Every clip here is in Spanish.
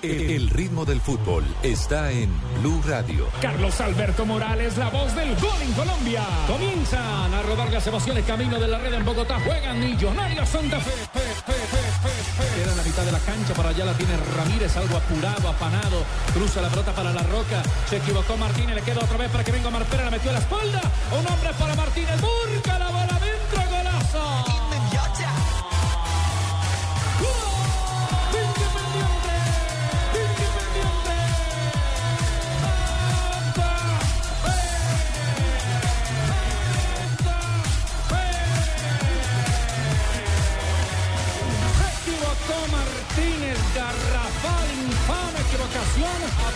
El, ritmo del fútbol está en Blue Radio. Carlos Alberto Morales, la voz del gol en Colombia. Comienzan a rodar las emociones camino de la red en Bogotá. Juegan Millonarios Santa Fe. Fe. Queda en la mitad de la cancha, para allá la tiene Ramírez, algo apurado, afanado. Cruza la pelota para la roca. Se equivocó Martínez, le queda otra vez para que venga Marpera, la metió a la espalda. Un hombre para Martínez, burca la bola adentro, golazo.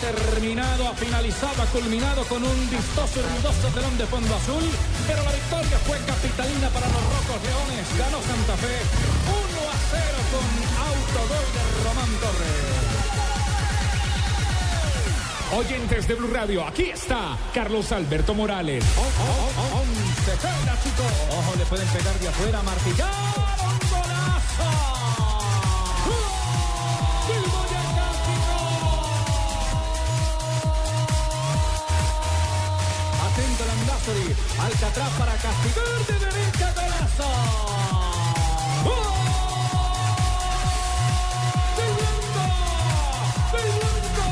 Terminado, ha finalizado, ha culminado con un vistoso y ruidoso telón de fondo azul. Pero la victoria fue capitalina para los Rojos Leones. Ganó Santa Fe 1 a 0 con autogol de Román Torres. Oyentes de Blue Radio, aquí está Carlos Alberto Morales. Oh, oh, oh, oh, se pega, chico. Ojo, le pueden pegar de afuera, martillaron, golazo. Landazuri, Alcatraz para castigar de derecha, golazo. ¡Gol! ¡Del Blanco! ¡Del Blanco!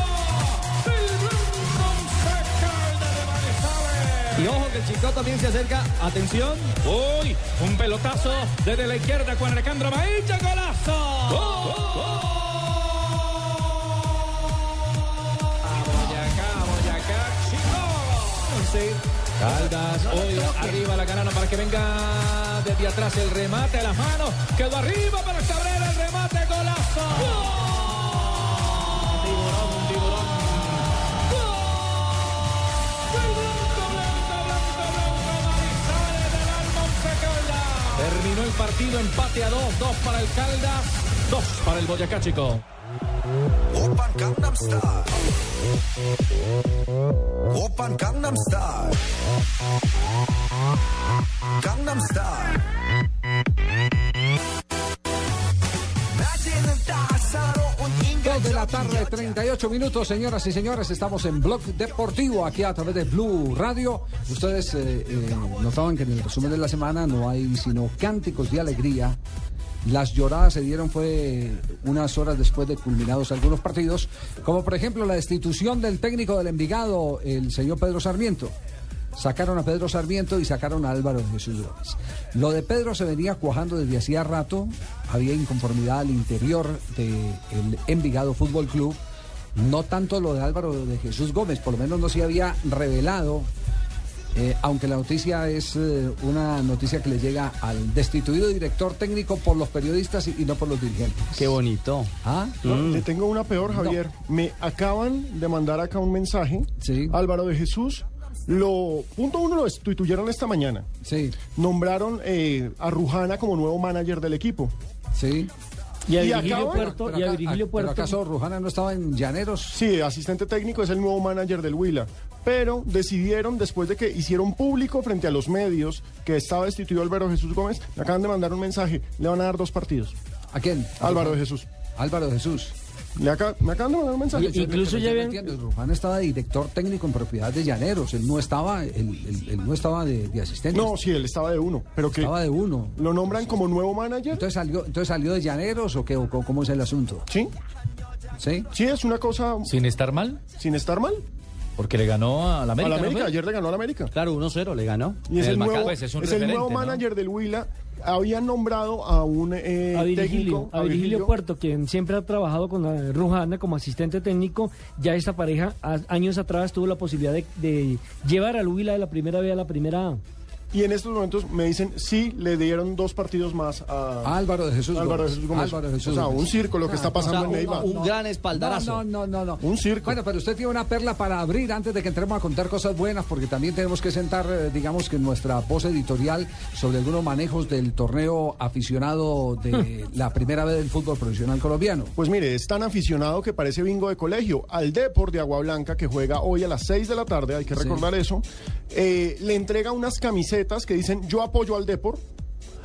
¡Del Blanco! Saca de Manizales. Y ojo que el Chico también se acerca. Atención. Uy, un pelotazo desde la izquierda con Alejandro Maícha, golazo. A Boyacá, a Boyacá, chico. Sí. Caldas, hoy arriba la canana para que venga desde atrás el remate a las manos. Quedó arriba para Cabrera el remate, golazo. Tiburón, tiburón. ¡Gol! Blanco, blanco, blanco, blanco, Manizales del alma, Once Caldas. Terminó el partido, empate a dos, dos para el Caldas, dos para el Boyacá, chico. Opern Gangnam Style. Opern Gangnam Style. Gangnam Style. 낮에는 따사로운 Dos de la 인간적인 tarde, 여자. 38 minutos, señoras y señores. Estamos en Blog Deportivo, aquí a través de Blue Radio. Ustedes eh, eh, notaban que en el resumen de la semana no hay sino cánticos de alegría. las lloradas se dieron fue unas horas después de culminados algunos partidos, como por ejemplo la destitución del técnico del Envigado, el señor Pedro Sarmiento. Sacaron a Pedro Sarmiento y sacaron a Álvaro Jesús Gómez. Lo de Pedro se venía cuajando desde hacía rato, había inconformidad al interior del Envigado Fútbol Club, no tanto lo de Álvaro de Jesús Gómez, por lo menos no se había revelado, eh, aunque la noticia es eh, una noticia que le llega al destituido director técnico por los periodistas y, y no por los dirigentes. Qué bonito. ¿Ah? No, Te tengo una peor, Javier. Me acaban de mandar acá un mensaje. Sí. Álvaro de Jesús. Lo, punto uno lo destituyeron esta mañana. Sí, Nombraron eh, a Rujana como nuevo manager del equipo. sí. Y a Y Virgilio Puerto. Pero Y a Virgilio ¿pero Puerto. acaso Rujana no estaba en Llaneros? Sí, asistente técnico es el nuevo manager del Huila. Pero decidieron, después de que hicieron público frente a los medios que estaba destituido Álvaro Jesús Gómez, me acaban de mandar un mensaje. Le van a dar dos partidos. ¿A quién? ¿A Álvaro de? Jesús. Álvaro de Jesús. Le me acaban de mandar un mensaje. Y- incluso ya yo no habían- entiendo, Rujana estaba de director técnico en propiedad de Llaneros. Él no estaba, él, él- él no estaba de, de asistente. No, sí, él estaba de uno. Pero que Estaba de uno. lo nombran como nuevo manager. Entonces salió, entonces salió de Llaneros o qué, o cómo es el asunto. Sí, ¿Sí? sí, es una cosa Sin estar mal, sin estar mal. Porque le ganó a la A América. la ¿no América, ayer le ganó a la América. Claro, 1-0 le ganó. Y es En el, Maccabi, nuevo, pues, es un es el nuevo manager del Huila. habían nombrado a un eh, a Virgilio, técnico, a Virgilio Puerto, quien siempre ha trabajado con la Rujana como asistente técnico. Ya esta pareja a- años atrás tuvo la posibilidad de, de llevar al Huila de la primera B a la primera A. Y en estos momentos me dicen, sí, le dieron dos partidos más a Álvaro de Jesús Álvaro de Gómez. Jesús Gómez. Álvaro de Jesús o sea, un circo lo que está pasando en Neiva. un gran espaldarazo. No, no, no, no. Un circo. Bueno, pero usted tiene una perla para abrir antes de que entremos a contar cosas buenas, porque también tenemos que sentar, eh, digamos que nuestra voz editorial sobre algunos manejos del torneo aficionado de la primera vez del fútbol profesional colombiano. Pues mire, es tan aficionado que parece bingo de colegio. Al Depor de Agua Blanca, que juega hoy a las 6 de la tarde, hay que recordar eso, eh, le entrega unas camisetas que dicen yo apoyo al Depor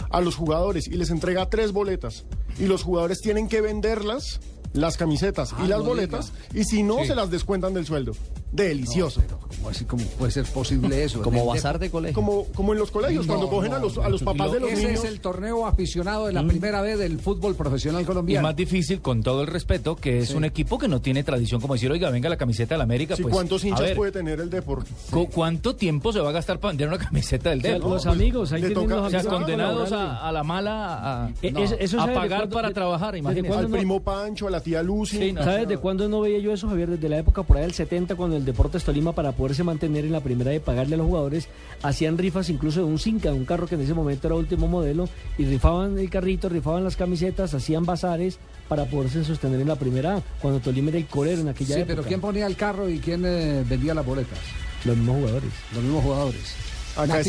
a los jugadores y les entrega tres boletas. Y los jugadores tienen que venderlas, las camisetas Ah, y las no boletas, y si no, se las descuentan del sueldo. Delicioso. Pero, ¿cómo así cómo puede ser posible eso? Como bazar de colegio. Como, como en los colegios, No, cuando cogen a los, a los papás de los Ese niños. es el torneo aficionado de la primera vez del fútbol profesional Y colombiano. más difícil, con todo el respeto, que es un equipo que no tiene tradición, como decir, oiga, venga la camiseta de la América. Sí, pues, ¿Cuántos hinchas ver, puede tener el Depor? ¿cu- ¿Cuánto tiempo se va a gastar para vender una camiseta del O sea, Depor? los pues, amigos, ahí tienen toca- los O sea, amigos condenados a, a la mala, a, Eh, no, eso- eso a sabe de pagar para de- trabajar, cuándo Al primo Pancho, a la tía Lucy. ¿Sabes de cuándo no veía yo eso, Javier? Desde la época por ahí del 70, cuando el Deportes Tolima, para poderse mantener en la primera de pagarle a los jugadores, hacían rifas incluso de un Cinca, de un carro que en ese momento era último modelo, y rifaban el carrito, rifaban las camisetas, hacían bazares para poderse sostener en la primera cuando Tolima era el corero en aquella Sí, época. pero ¿quién ponía el carro y quién eh, vendía las boletas? Los mismos jugadores. Los mismos jugadores. Acá.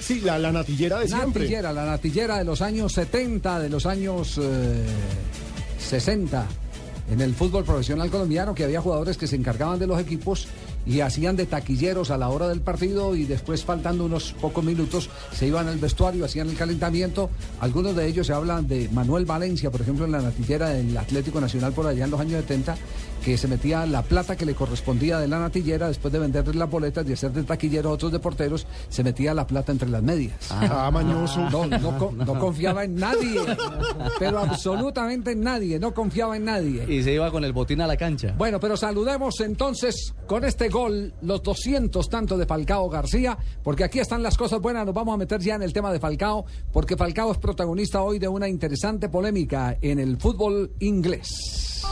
Sí, la, la natillera de siempre. Natillera, la natillera de los años 70, de los años eh, 60, en el fútbol profesional colombiano, que había jugadores que se encargaban de los equipos y hacían de taquilleros a la hora del partido y después, faltando unos pocos minutos, se iban al vestuario, hacían el calentamiento. Algunos de ellos se hablan de Manuel Valencia, por ejemplo, en la natillera del Atlético Nacional por allá en los años 70, que se metía la plata que le correspondía de la natillera después de venderles las boletas y hacer de taquillero a otros de porteros, se metía la plata entre las medias. Ah, mañoso. No, no, co- no confiaba en nadie, pero absolutamente en nadie, no confiaba en nadie. Y se iba con el botín a la cancha. Bueno, pero saludemos entonces con este gol los 200 tanto de Falcao García, porque aquí están las cosas buenas, nos vamos a meter ya en el tema de Falcao, porque Falcao es protagonista hoy de una interesante polémica en el fútbol inglés.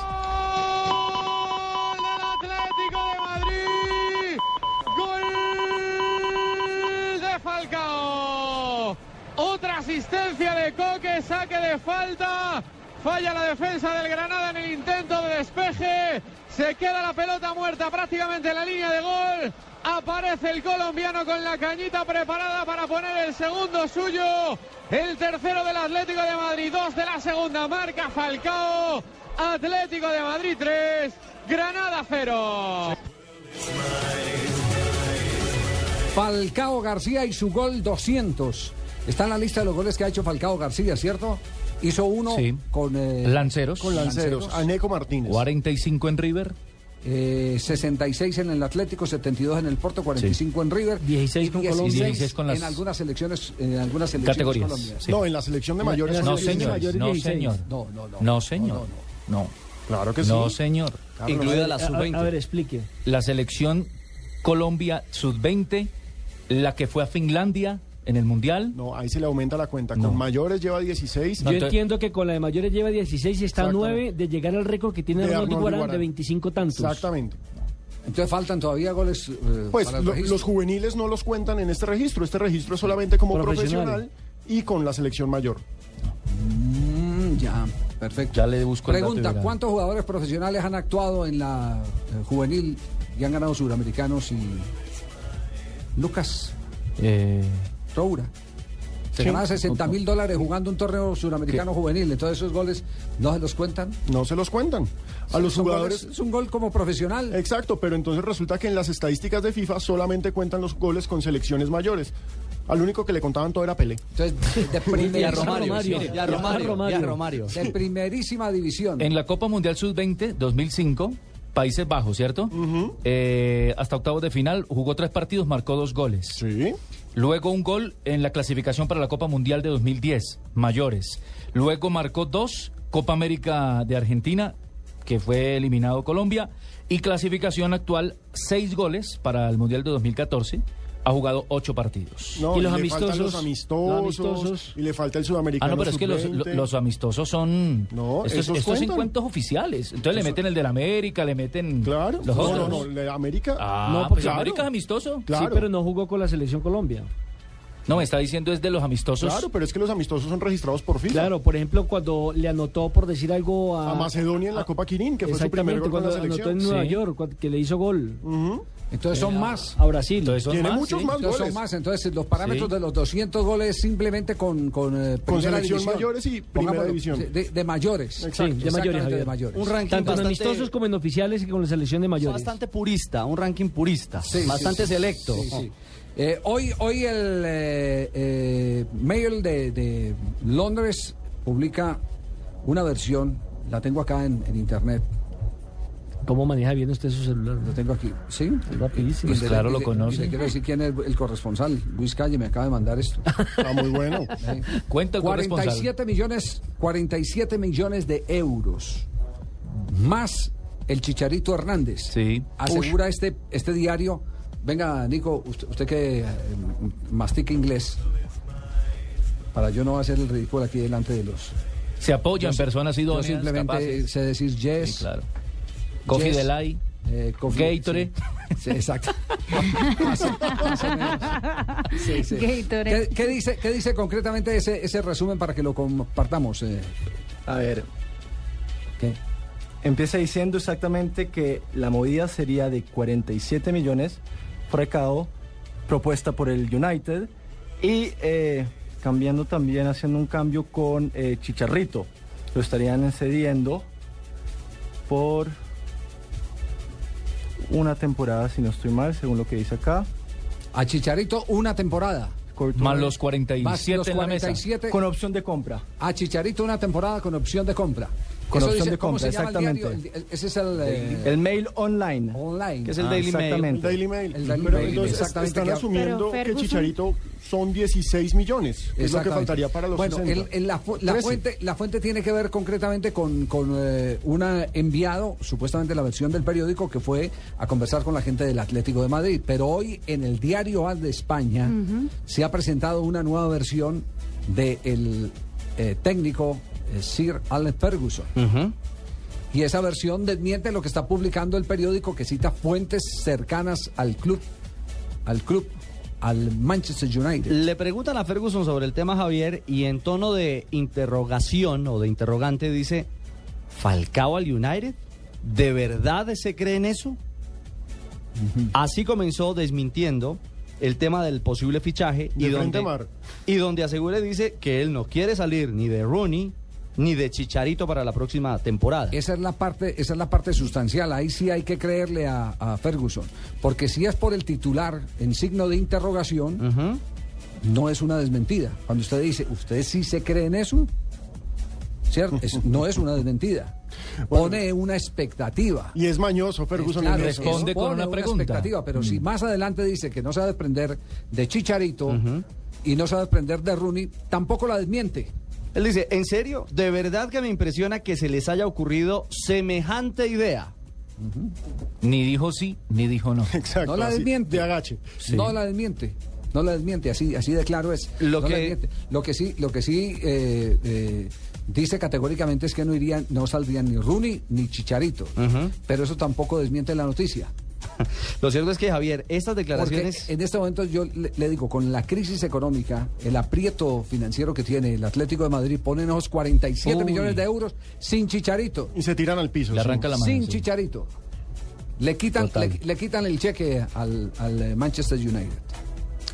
Falcao. Otra asistencia de Coque, saque de falta. Falla la defensa del Granada en el intento de despeje. Se queda la pelota muerta prácticamente en la línea de gol. Aparece el colombiano con la cañita preparada para poner el segundo suyo. El tercero del Atlético de Madrid, dos de la segunda. Marca Falcao. Atlético de Madrid 3, Granada 0. Falcao García y su gol 200. Está en la lista de los goles que ha hecho Falcao García, ¿cierto? Hizo uno Sí. con eh, Lanceros. Con lanceros. A Neco Martínez. 45 en River. Eh, 66 en el Atlético, 72 en el Porto, 45 en River, 16 y con Colombia. 16 con las en algunas selecciones, en algunas selecciones Categorías, sí. No, en la selección de mayores. No, señor. mayores, No, 16. señor. No, no, no. No, señor. No. Claro que sí. No, señor. A- Incluida la a, a sub-20. ver, explique. La selección Colombia sub-20, la que fue a Finlandia en el Mundial. No, ahí se le aumenta la cuenta. Con No. mayores lleva 16. No, Yo entiendo que con la de mayores lleva 16 y está a Exactamente. 9 de llegar al récord que tiene Arnoldo Iguarán Iguarán. de 25 tantos. Exactamente. Entonces faltan todavía goles eh, Pues para el lo- registro. los juveniles no los cuentan en este registro. Este registro es solamente como Profesional. y con la selección mayor. Mm, ya, perfecto. Ya le busco el Pregunta, verá. ¿cuántos jugadores profesionales han actuado en la eh, juvenil y han ganado suramericanos y Lucas Eh, Roura? Se Sí. ganaba 60 mil dólares jugando un torneo suramericano juvenil, entonces esos goles no se los cuentan. No se los cuentan. A los jugadores. goles- es un gol como profesional. Exacto, pero entonces resulta que en las estadísticas de FIFA solamente cuentan los goles con selecciones mayores. Al único que le contaban todo era Pelé. Entonces, de, primer- y a Romario. Romario. sí, y a Y a Romario. Romario. y a Romario. de primerísima división. En la Copa Mundial Sub-20 2005, Países Bajos, ¿cierto? Eh, hasta octavos de final, jugó tres partidos, marcó dos goles. Sí. Luego un gol en la clasificación para la Copa Mundial de 2010, mayores. Luego marcó dos, Copa América de Argentina, que fue eliminado Colombia. Y clasificación actual, seis goles para el Mundial de 2014, Ha jugado ocho partidos. No, ¿Y los faltan amistosos? los amistosos, Los amistosos. y le falta el sudamericano. Ah, no, pero es que los, sub-20. lo- los amistosos son. No, estos, esos estos encuentros oficiales. Entonces le meten el del América, le meten. Claro. Los no, otros. no, no, la América. Ah, No, pues América es amistoso. Claro. Sí, pero no jugó con la selección Colombia. No, me está diciendo es de los amistosos. Claro, pero es que los amistosos son registrados por FIFA. Claro, por ejemplo, cuando le anotó, por decir algo, a, A Macedonia en la Copa Quirín, que fue su primer Exactamente, gol con la cuando anotó selección. en Nueva Sí. York, que le hizo gol Ujú. Entonces son más. a Brasil. Entonces son Tiene más, muchos sí. más Entonces son goles. más. Entonces los parámetros Sí. de los 200 goles simplemente con con, eh, Con selección división. mayores y primera Pongámoslo, división. De, de mayores. Exacto. Sí, de mayores, de mayores. Un ranking Tanto en bastante, amistosos como en oficiales y con la selección de mayores. bastante purista, un ranking purista, bastante sí, selecto. sí, sí. Eh, hoy, hoy el eh, eh, Mail de, de Londres publica una versión, la tengo acá en, en internet, ¿Cómo maneja bien usted su celular? lo tengo aquí, ¿sí? Rapidísimo. Pues le- claro, lo conoce. y le quiero decir quién es el corresponsal. Luis Calle me acaba de mandar esto. Está muy bueno. Cuenta el corresponsal. 47 millones, 47 millones de euros. Más el Chicharito Hernández. Sí. Asegura este, este diario. Venga, Nico, usted, usted que eh, mastica inglés. Para yo no hacer el ridículo aquí delante de los. Se apoyan Yo- personas Yo idóneas. simplemente capaces. sé decir yes. Sí, claro. Coffee yes, Delay. eh, coffee- Gatorade. Sí, sí, exacto. Más o- más o menos. Sí, sí. Gatorade. ¿Qué, qué dice, ¿Qué dice concretamente ese, ese resumen para que lo compartamos? eh? A ver, ¿Qué? empieza diciendo exactamente que la movida sería de 47 millones por recaudo propuesta por el United y eh, cambiando también, haciendo un cambio con eh, Chicharrito. Lo estarían cediendo por una temporada, si no estoy mal, según lo que dice acá. A Chicharito una temporada. Corto- Más los Más 47 los en la mesa. 47. Con opción de compra. A Chicharito una temporada con opción de compra. Con Eso opción de ¿cómo compra, se llama el exactamente. diario? El- el- ese es el, eh, El mail online. online. que es el Ah, Daily Mail. El exactamente. Daily Mail. El Daily Pero Mail, entonces exactamente, están que- asumiendo Pero que Ferguson- Chicharito son 16 millones, es lo que Exactamente. faltaría para los bueno, 60. el- el- la, fu- la 13. fuente, la fuente tiene que ver concretamente con, con eh, un enviado, supuestamente la versión del periódico, que fue a conversar con la gente del Atlético de Madrid. Pero hoy en el diario AS de España se ha presentado una nueva versión del técnico eh, Sir Alex Ferguson. Y esa versión desmiente lo que está publicando el periódico que cita fuentes cercanas al club, al club, al Manchester United. Le preguntan a Ferguson sobre el tema Javier y en tono de interrogación o de interrogante dice, ¿Falcao al United? ¿De verdad se cree en eso? Así comenzó desmintiendo el tema del posible fichaje y De donde, y donde asegura dice que él no quiere salir ni de Rooney ni de Chicharito para la próxima temporada. Esa es la parte, esa es la parte sustancial. Ahí sí hay que creerle a, a Ferguson, porque si es por el titular en signo de interrogación, no es una desmentida. Cuando usted dice, ¿usted sí se cree en eso? ¿Cierto? Es- no es una desmentida. Pone una expectativa. Y es mañoso Ferguson Claro. Responde con pone una pregunta. expectativa, pero si más adelante dice que no se va a desprender de Chicharito y no se va a desprender de Rooney, tampoco la desmiente. Él dice, ¿en serio? ¿De verdad que me impresiona que se les haya ocurrido semejante idea? Ni dijo sí, ni dijo no. Exacto. No la así, desmiente. De agache. No la desmiente. No la desmiente, así, así de claro es. Lo No la que- desmiente. lo que sí, lo que sí eh, eh, dice categóricamente es que no irían, no saldrían ni Rooney ni Chicharito. Pero eso tampoco desmiente la noticia. Lo cierto es que, Javier, estas Porque declaraciones... en este momento yo le, le digo, con la crisis económica, el aprieto financiero que tiene el Atlético de Madrid, ponen esos 47 Uy. millones de euros sin Chicharito. Y se tiran al piso. Le sí. arranca la mano. sin sí. Chicharito. Le quitan, le, le quitan el cheque al, al, Manchester United.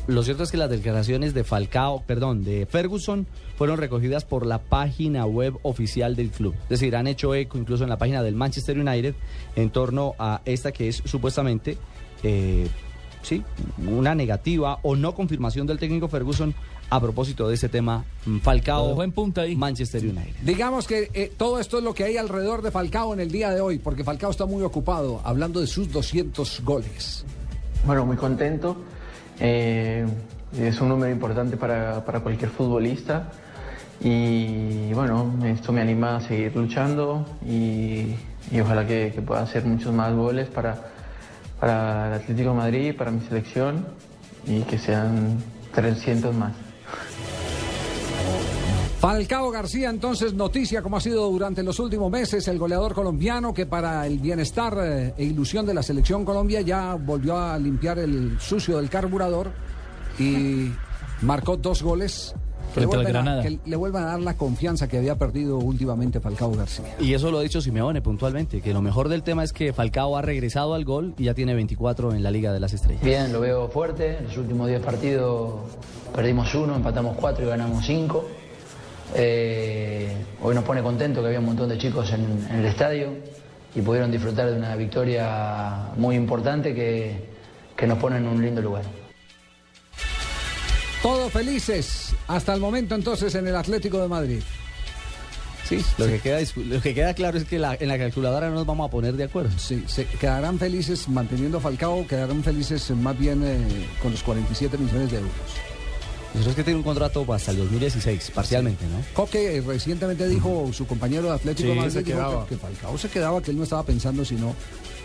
Lo cierto es que las declaraciones de Falcao, perdón, de Ferguson, fueron recogidas por la página web oficial del club. Es decir, han hecho eco incluso en la página del Manchester United en torno a esta que es supuestamente, eh, sí, una negativa o no confirmación del técnico Ferguson a propósito de ese tema mm, Falcao, en punta ahí. Manchester United. Digamos que eh, todo esto es lo que hay alrededor de Falcao en el día de hoy, porque Falcao está muy ocupado hablando de sus 200 goles. Bueno, muy contento. Eh, es un número importante para, para cualquier futbolista. Y bueno, esto me anima a seguir luchando y, ojalá que, que pueda hacer muchos más goles para, para el Atlético de Madrid, para mi selección. y que sean 300 más. Falcao García, entonces, noticia como ha sido durante los últimos meses el goleador colombiano que para el bienestar eh, e ilusión de la selección Colombia ya volvió a limpiar el sucio del carburador y marcó dos goles. Le, vuelven a, Granada. que le vuelvan a dar la confianza que había perdido últimamente Falcao García. Y eso lo ha dicho Simeone puntualmente, que lo mejor del tema es que Falcao ha regresado al gol y ya tiene 24 en la Liga de las Estrellas. Bien, lo veo fuerte. En los últimos 10 partidos perdimos uno, empatamos cuatro y ganamos cinco. Eh, hoy nos pone contento que había un montón de chicos en, en el estadio y pudieron disfrutar de una victoria muy importante que, que nos pone en un lindo lugar. Todos felices hasta el momento entonces en el Atlético de Madrid. Sí, lo, Que queda, lo que queda claro es que la- en la calculadora no nos vamos a poner de acuerdo. Sí, se quedarán felices manteniendo a Falcao, quedarán felices eh, más bien eh, con los 47 millones de euros. Nosotros es que tiene un contrato hasta el 2016, parcialmente, ¿no? Coque eh, recientemente dijo su compañero de Atlético Sí, Madrid se dijo quedaba. que, que Falcao se quedaba, que él no estaba pensando sino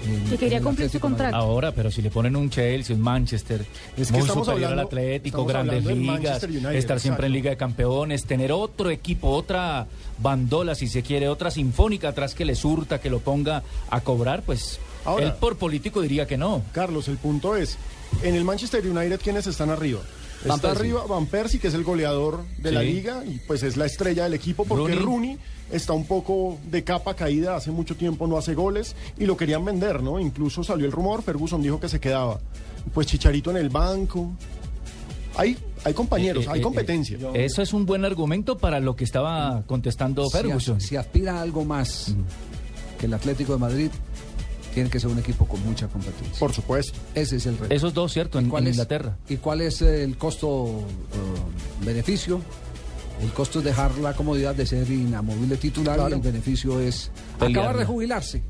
en, Que quería en el cumplir su Atlético de Madrid. Ahora, pero si le ponen un Chelsea, un Manchester, Es que muy estamos superior al hablando- Atlético, estamos grandes ligas, United, estar siempre en exacto. Liga de Campeones, tener otro equipo, otra bandola, si se quiere, otra sinfónica atrás que le surta, que lo ponga a cobrar, pues Ahora- él por político diría que no. Carlos, el punto es, en el Manchester United, ¿quiénes están arriba? Van Está Persie. arriba Van Persie, que es el goleador de la liga y pues es la estrella del equipo porque Rooney. Rooney. está un poco de capa caída, hace mucho tiempo no hace goles y lo querían vender, ¿no? Incluso salió el rumor, Ferguson dijo que se quedaba. Pues Chicharito en el banco. Hay, hay compañeros, Eh, eh, hay eh, competencia. Eso es un buen argumento para lo que estaba contestando Si, Ferguson. as- si aspira a algo más que el Atlético de Madrid, tiene que ser un equipo con mucha competencia. Por supuesto. Ese es el reto. Esos dos, ¿cierto? En, ¿Cuál en es- Inglaterra. ¿Y cuál es el costo-beneficio? el costo es dejar la comodidad de ser inamovible titular Claro. y el beneficio es Pelearla. acabar de jubilarse.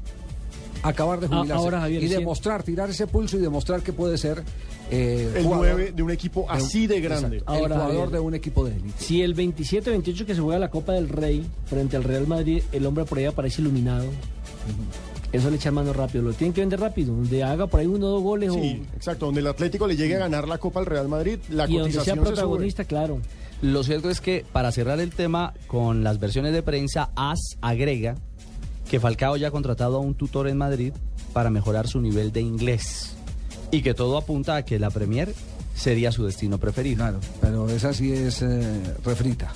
Acabar de Ah, jubilarse. ahora, Javier, y demostrar, tirar ese pulso y demostrar que puede ser eh, El jugador- nueve de un equipo así de grande. Exacto, el Ahora, jugador Javier. de un equipo de élite. Si el 27-28 que se juega la Copa del Rey frente al Real Madrid, el hombre por ahí aparece iluminado. Eso le echan mano rápido, lo tienen que vender rápido, donde haga por ahí uno o dos goles Sí, exacto. Donde el Atlético le llegue a ganar la Copa al Real Madrid, la y donde sea cotización se sube. protagonista, claro. Lo cierto es que, para cerrar el tema, con las versiones de prensa, AS agrega que Falcao ya ha contratado a un tutor en Madrid para mejorar su nivel de inglés y que todo apunta a que la Premier sería su destino preferido. Claro, pero esa sí es eh, refrita.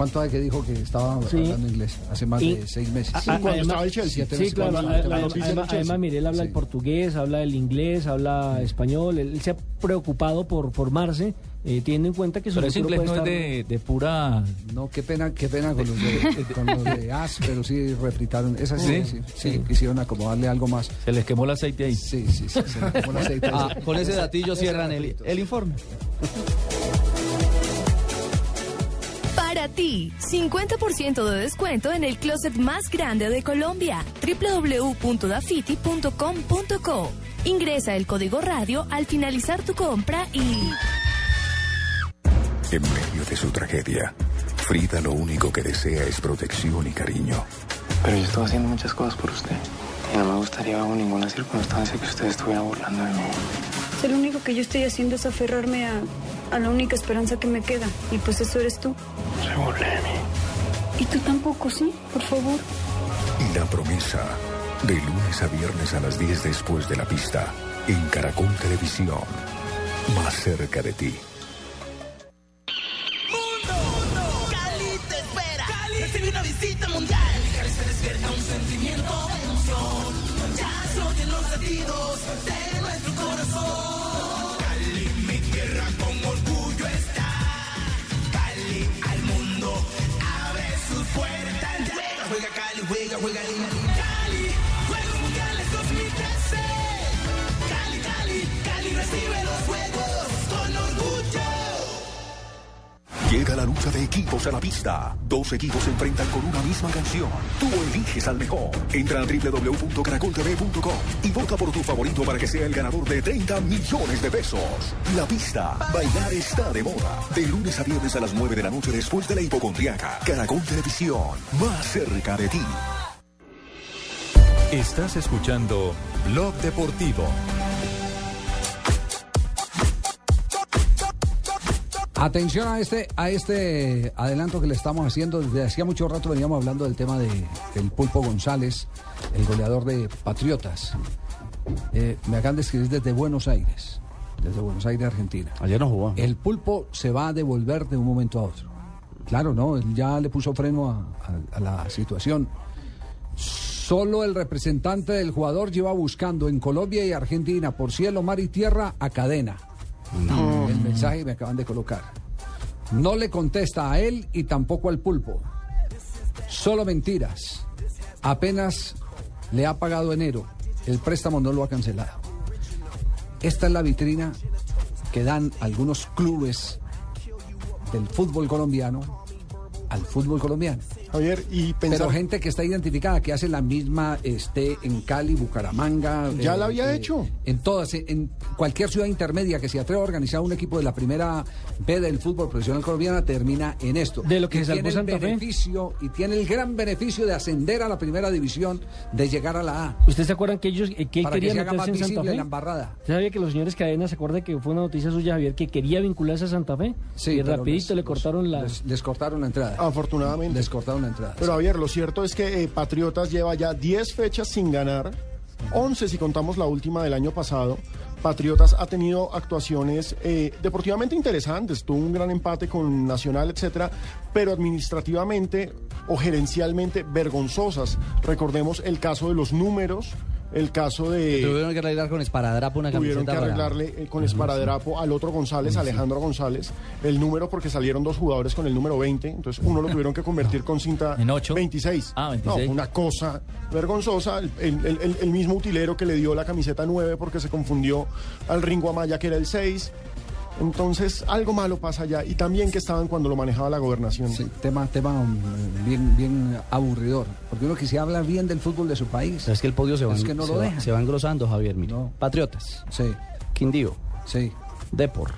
¿Cuánto hay que dijo que estaba Sí. hablando inglés? Hace más Y- de seis meses. Además- Sí, meses, claro. cuando- además- cuando además, oficia el además, Chelsea. Mirel habla el Sí. portugués, habla el inglés, habla español. Él, él se ha preocupado por formarse, eh, teniendo en cuenta que su Pero ese inglés no es de, de pura... No, qué pena, qué pena con los de, con los de AS, pero sí refritaron. Esa sí, sí, Sí. sí, quisieron acomodarle algo más. Se les quemó el aceite ahí. Sí, sí, sí, se le quemó el aceite. Ah, con ese datillo cierran el, el informe. Para ti, 50% de descuento en el closet más grande de Colombia. www.dafiti.com.co. Ingresa el código radio al finalizar tu compra y... En medio de su tragedia, Frida lo único que desea es protección y cariño. Pero yo estoy haciendo muchas cosas por usted. Y no me gustaría bajo ninguna circunstancia que usted estuviera burlando de mí. Si lo único que yo estoy haciendo es aferrarme a, a la única esperanza que me queda. Y pues eso eres tú. Se de mí. Y tú tampoco, ¿sí? Por favor. La promesa, de lunes a viernes a las 10 después de la pista, en Caracol Televisión, más cerca de ti. La lucha de equipos a la pista. Dos equipos se enfrentan con una misma canción. Tú eliges al mejor. Entra a www.caracoltv.com y vota por tu favorito para que sea el ganador de 30 millones de pesos. La pista. Bailar está de moda. De lunes a viernes a las 9 de la noche después de la hipocondriaca. Caracol Televisión. Más cerca de ti. Estás escuchando Blog Deportivo. Atención a este, a este adelanto que le estamos haciendo. Desde hacía mucho rato veníamos hablando del tema de, del Pulpo González, el goleador de Patriotas. Eh, me acaban de escribir desde Buenos Aires, desde Buenos Aires, Argentina. Ayer no jugó. El Pulpo se va a devolver de un momento a otro. Claro, no, él ya le puso freno a, a- a la situación. Solo el representante del jugador lleva buscando en Colombia y Argentina por cielo, mar y tierra a cadena. El mensaje me acaban de colocar. No le contesta a él y tampoco al pulpo. Solo mentiras. Apenas le ha pagado enero. El préstamo no lo ha cancelado. Esta es la vitrina que dan algunos clubes del fútbol colombiano al fútbol colombiano. Javier, y pensar- Pero gente que está identificada, que hace la misma, esté en Cali, Bucaramanga. Ya la había hecho. En todas, en cualquier ciudad intermedia que se atreva a organizar un equipo de la primera B del fútbol profesional colombiana, termina en esto. De lo que Y se salvó tiene el Santa Fe. beneficio Y tiene el gran beneficio de ascender a la primera división, de llegar a la A. ¿Ustedes se acuerdan que ellos eh, que él Para que se haga más en Santa Fe? la embarrada. ¿Usted sabía que los señores Cadena se acuerda que fue una noticia suya, Javier, que quería vincularse a Santa Fe? Sí, y rapidito les- le cortaron la... Les, les cortaron la entrada. Afortunadamente. Les cortaron entrada. Pero Javier, lo cierto es que eh, Patriotas lleva ya 10 fechas sin ganar, 11 si contamos la última del año pasado. Patriotas ha tenido actuaciones eh, deportivamente interesantes, tuvo un gran empate con Nacional, etcétera, pero administrativamente o gerencialmente vergonzosas. Recordemos el caso de los números, el caso de Tuvieron que arreglar con esparadrapo una tuvieron camiseta que para- arreglarle eh, con esparadrapo al otro González, Alejandro González, el número porque salieron dos jugadores con el número 20, entonces uno lo tuvieron que convertir con cinta ¿En ocho? 26. Ah, No, 26. una cosa vergonzosa, el, el- el- el mismo utilero que le dio la camiseta 9 porque se confundió al Ringo Amaya que era el 6. Entonces, algo malo pasa allá. Y también que estaban cuando lo manejaba la gobernación. Sí, tema, tema um, bien, bien aburridor. Porque uno quisiera hablar bien del fútbol de su país. Es que el podio se va, Es que no se lo va- deja. se va engrosando, Javier. mire. Patriotas. Sí. Quindío. Sí. Depor.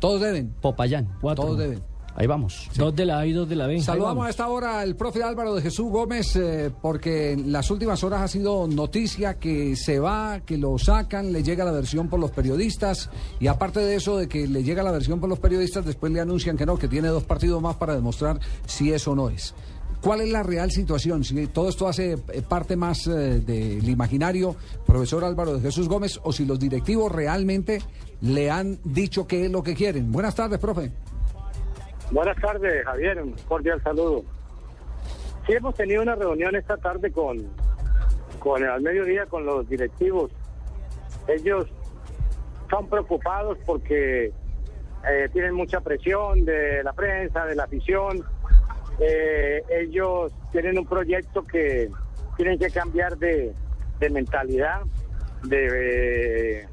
Todos deben. Popayán. Cuatro. Todos deben. Ahí vamos. Dos de la A y dos de la B. Saludamos a esta hora al profe Álvaro de Jesús Gómez eh, porque en las últimas horas ha sido noticia que se va, que lo sacan, le llega la versión por los periodistas y aparte de eso de que le llega la versión por los periodistas, después le anuncian que no, que tiene dos partidos más para demostrar si eso o no es. ¿Cuál es la real situación? Si todo esto hace eh, parte más eh, del imaginario, profesor Álvaro de Jesús Gómez, o si los directivos realmente le han dicho qué es lo que quieren. Buenas tardes, profe. Buenas tardes, Javier. Un cordial saludo. Sí, hemos tenido una reunión esta tarde con, con al mediodía con los directivos. Ellos están preocupados porque eh, tienen mucha presión de la prensa, de la afición. Eh, ellos tienen un proyecto que tienen que cambiar de, de mentalidad, de,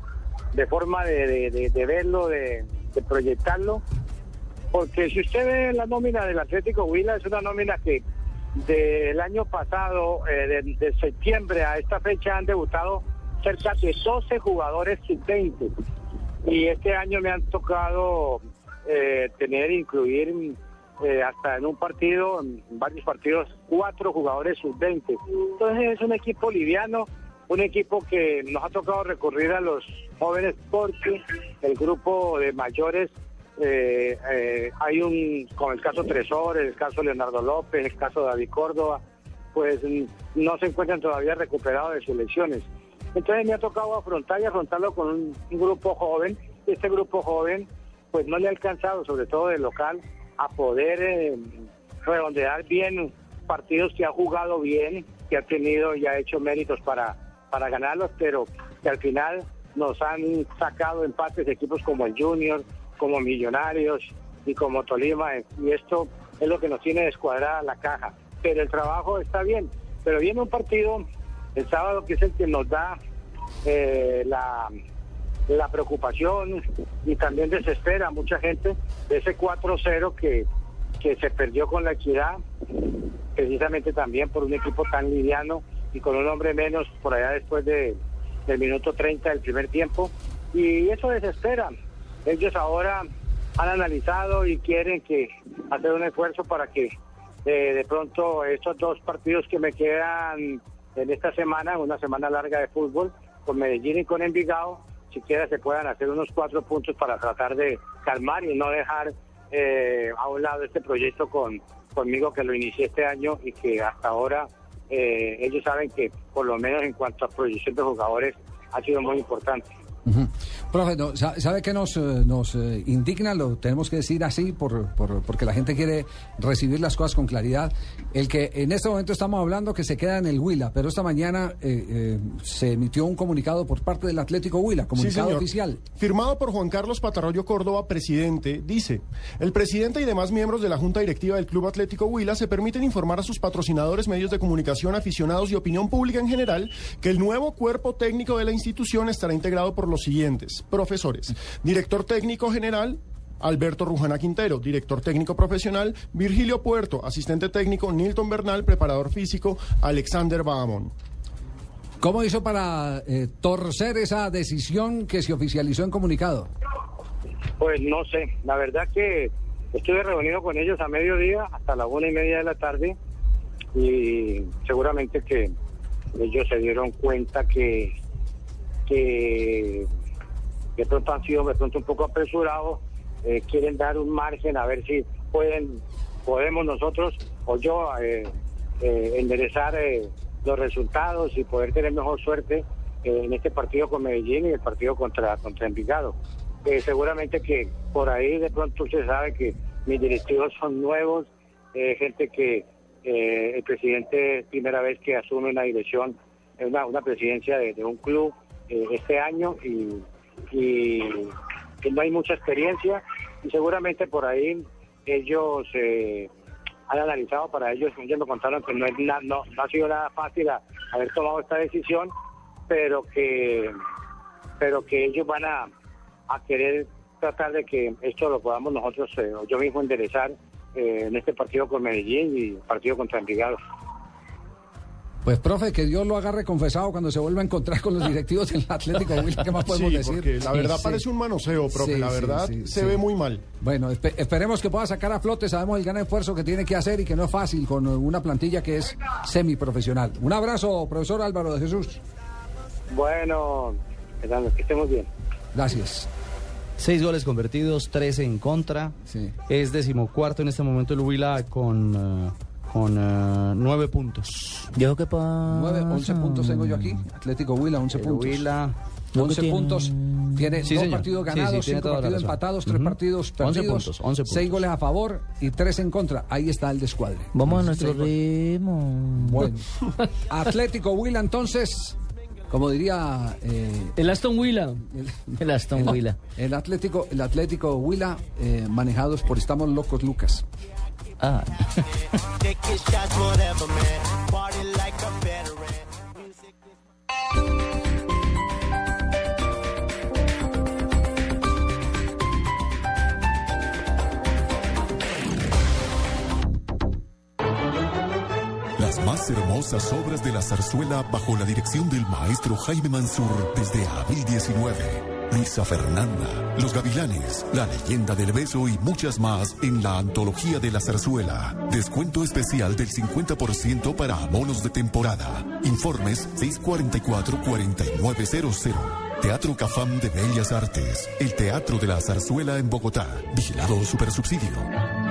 de forma de, de- verlo, de proyectarlo. Porque si usted ve la nómina del Atlético Huila, es una nómina que del año pasado, eh, de, de septiembre a esta fecha, han debutado cerca de 12 jugadores sub-20. Y este año me han tocado eh, tener, incluir eh, hasta en un partido, en varios partidos, cuatro jugadores sub-20. Entonces es un equipo liviano, un equipo que nos ha tocado recurrir a los jóvenes porque el grupo de mayores eh, eh, hay un, con el caso Tresor, el caso Leonardo López, el caso David Córdoba, pues mm, no se encuentran todavía recuperados de sus lesiones. Entonces me ha tocado afrontar y afrontarlo con un, un grupo joven. Este grupo joven, pues no le ha alcanzado, sobre todo del local, a poder eh, redondear bien partidos que ha jugado bien, que ha tenido y ha hecho méritos para, para ganarlos, pero que al final nos han sacado empates de equipos como el Junior, como Millonarios y como Tolima, y esto es lo que nos tiene descuadrada la caja. Pero el trabajo está bien, pero viene un partido el sábado que es el que nos da eh, la, la preocupación y también desespera a mucha gente de ese 4-0 que, que se perdió con la equidad, precisamente también por un equipo tan liviano y con un hombre menos por allá después de, del minuto 30 del primer tiempo. Y eso desespera. Ellos ahora han analizado y quieren que hacer un esfuerzo para que eh, de pronto estos dos partidos que me quedan en esta semana, una semana larga de fútbol, con Medellín y con Envigado, siquiera se puedan hacer unos cuatro puntos para tratar de calmar y no dejar eh, a un lado este proyecto con, conmigo que lo inicié este año y que hasta ahora eh, ellos saben que por lo menos en cuanto a proyección de jugadores ha sido muy importante. Ujú. Profe, no, sa- ¿sabe qué nos, eh, nos eh, indigna? Lo tenemos que decir así por, por- porque la gente quiere recibir las cosas con claridad. El que en este momento estamos hablando que se queda en el Huila, pero esta mañana eh, eh, se emitió un comunicado por parte del Atlético Huila, comunicado oficial. Firmado por Juan Carlos Patarroyo Córdoba, presidente, dice, el presidente y demás miembros de la Junta Directiva del Club Atlético Huila se permiten informar a sus patrocinadores, medios de comunicación, aficionados y opinión pública en general que el nuevo cuerpo técnico de la institución estará integrado por los siguientes profesores. Director técnico general, Alberto Rujana Quintero, director técnico profesional, Virgilio Puerto, asistente técnico, Nilton Bernal, preparador físico, Alexander Bahamón. ¿Cómo hizo para eh, torcer esa decisión que se oficializó en comunicado? Pues no sé, la verdad que estuve reunido con ellos a mediodía hasta la una y media de la tarde y seguramente que ellos se dieron cuenta que, que de pronto han sido de pronto un poco apresurados, eh, quieren dar un margen a ver si pueden, podemos nosotros o yo eh, eh, enderezar eh, los resultados y poder tener mejor suerte en este partido con Medellín y el partido contra, contra Envigado. Seguramente que por ahí de pronto se sabe que mis directivos son nuevos, gente que el presidente es primera vez que asume una dirección, una, una presidencia de, un club este año y, y que no hay mucha experiencia y seguramente por ahí ellos eh, han analizado para ellos, ellos me contaron que no, es na- no, ha sido nada fácil haber tomado esta decisión, pero que pero que ellos van a, querer tratar de que esto lo podamos nosotros, eh, yo mismo enderezar eh, en este partido con Medellín y partido contra Envigado. Pues, profe, que Dios lo agarre confesado cuando se vuelva a encontrar con los directivos del Atlético Huila. ¿Qué más podemos Sí, decir? porque la verdad Sí. parece un manoseo, profe. Sí, la sí, verdad sí, se sí. ve muy mal. Bueno, espe- esperemos que pueda sacar a flote. Sabemos el gran esfuerzo que tiene que hacer y que no es fácil con una plantilla que es semiprofesional. Un abrazo, profesor Álvaro de Jesús. Bueno, que estemos bien. Gracias. Seis goles convertidos, tres en contra. Es decimocuarto en este momento el Huila con, eh, con eh, nueve puntos. Yo qué pasa. 9, 11 puntos tengo yo aquí. Atlético Huila, 11 El puntos. Huila. 11 puntos. Tiene Sí, dos señor. partidos Sí, sí, ganados, tiene cinco partidos empatados, tres Ujú. partidos 11 perdidos. puntos, 11 Seis puntos. goles a favor y tres en contra. Ahí está el descuadre. Vamos a nuestro Seis ritmo. Bueno, Atlético Huila entonces, como diría... eh, El Aston Willa. El Aston el, Willa. el Atlético, el Atlético Huila, eh, manejados por Estamos Locos Lucas. Ah. Las más hermosas obras de la zarzuela bajo la dirección del maestro Jaime Mansur desde abril 19. Luisa Fernanda, Los Gavilanes, La leyenda del beso y muchas más en la antología de la zarzuela. Descuento especial del 50% para abonos de temporada. Informes 644-4900. Teatro Cafam de Bellas Artes. El Teatro de la Zarzuela en Bogotá. Vigilado Supersubsidio.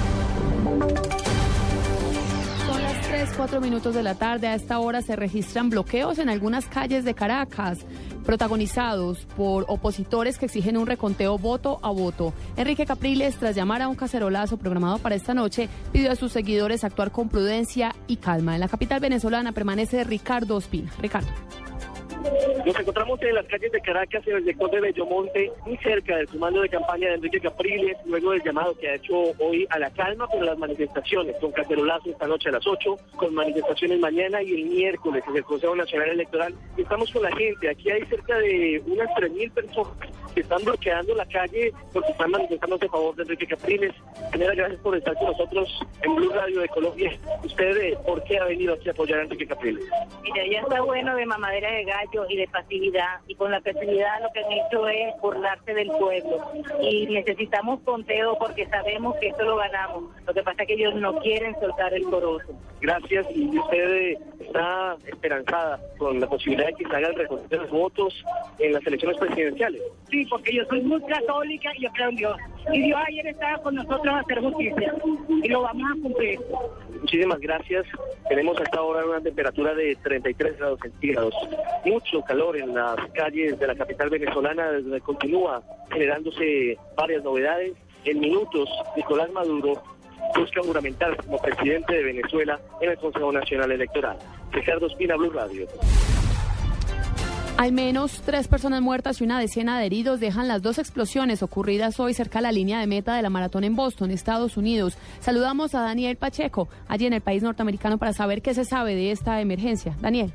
Las 3, 4 minutos de la tarde. A esta hora se registran bloqueos en algunas calles de Caracas, protagonizados por opositores que exigen un reconteo voto a voto. Enrique Capriles, tras llamar a un cacerolazo programado para esta noche, pidió a sus seguidores actuar con prudencia y calma. En la capital venezolana permanece Ricardo Ospina. Ricardo. Nos encontramos en las calles de Caracas, en el sector de Bellomonte, muy cerca del comando de campaña de Enrique Capriles, luego del llamado que ha hecho hoy a la calma por las manifestaciones, con cacerolazo esta noche a las 8, con manifestaciones mañana y el miércoles en el Consejo Nacional Electoral. Estamos con la gente, aquí hay cerca de unas 3.000 personas que están bloqueando la calle porque están manifestándose a favor de Enrique Capriles. Señora, gracias por estar con nosotros en Blue Radio de Colombia. ¿Usted eh, por qué ha venido aquí a apoyar a Enrique Capriles? Mira, ya está bueno de mamadera de gallo y de pasividad. Y con la pasividad lo que han hecho es burlarse del pueblo. Y necesitamos conteo porque sabemos que esto lo ganamos. Lo que pasa es que ellos no quieren soltar el corozo. Gracias. Y usted está esperanzada con la posibilidad de que se haga el reconteo de los votos en las elecciones presidenciales. Sí, porque yo soy muy católica y yo creo en Dios. Y Dios ayer estaba con nosotros a hacer justicia. Y lo vamos a cumplir. Muchísimas gracias. Tenemos hasta ahora una temperatura de 33 grados centígrados. Mucho calor en las calles de la capital venezolana, continúa generándose varias novedades. En minutos, Nicolás Maduro busca juramentar como presidente de Venezuela en el Consejo Nacional Electoral. Ricardo Espina, Blue Radio. Al menos tres personas muertas y una decena de heridos dejan las dos explosiones ocurridas hoy cerca de la línea de meta de la maratón en Boston, Estados Unidos. Saludamos a Daniel Pacheco, allí en el país norteamericano, para saber qué se sabe de esta emergencia. Daniel.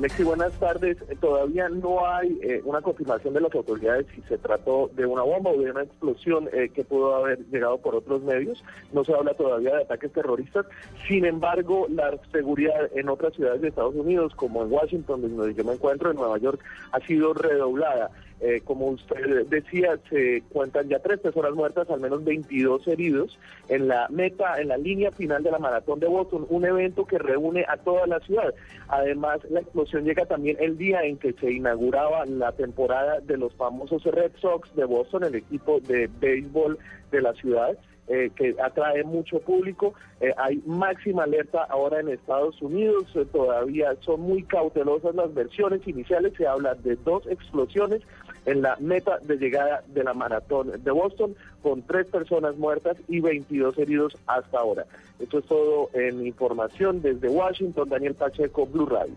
Lexi, buenas tardes. Todavía no hay eh, una confirmación de las autoridades si se trató de una bomba o de una explosión eh, que pudo haber llegado por otros medios. No se habla todavía de ataques terroristas. Sin embargo, la seguridad en otras ciudades de Estados Unidos, como en Washington, donde yo me encuentro, en Nueva York, ha sido redoblada. Eh, como usted decía, se cuentan ya tres personas muertas, al menos 22 heridos en la meta, en la línea final de la maratón de Boston, un evento que reúne a toda la ciudad. Además, la explosión llega también el día en que se inauguraba la temporada de los famosos Red Sox de Boston, el equipo de béisbol de la ciudad. Eh, que atrae mucho público. Eh, hay máxima alerta ahora en Estados Unidos. eh, todavía son muy cautelosas las versiones iniciales. Se habla de dos explosiones en la meta de llegada de la maratón de Boston, con tres personas muertas y 22 heridos hasta ahora. Esto es todo en información desde Washington. Daniel Pacheco, Blue Radio.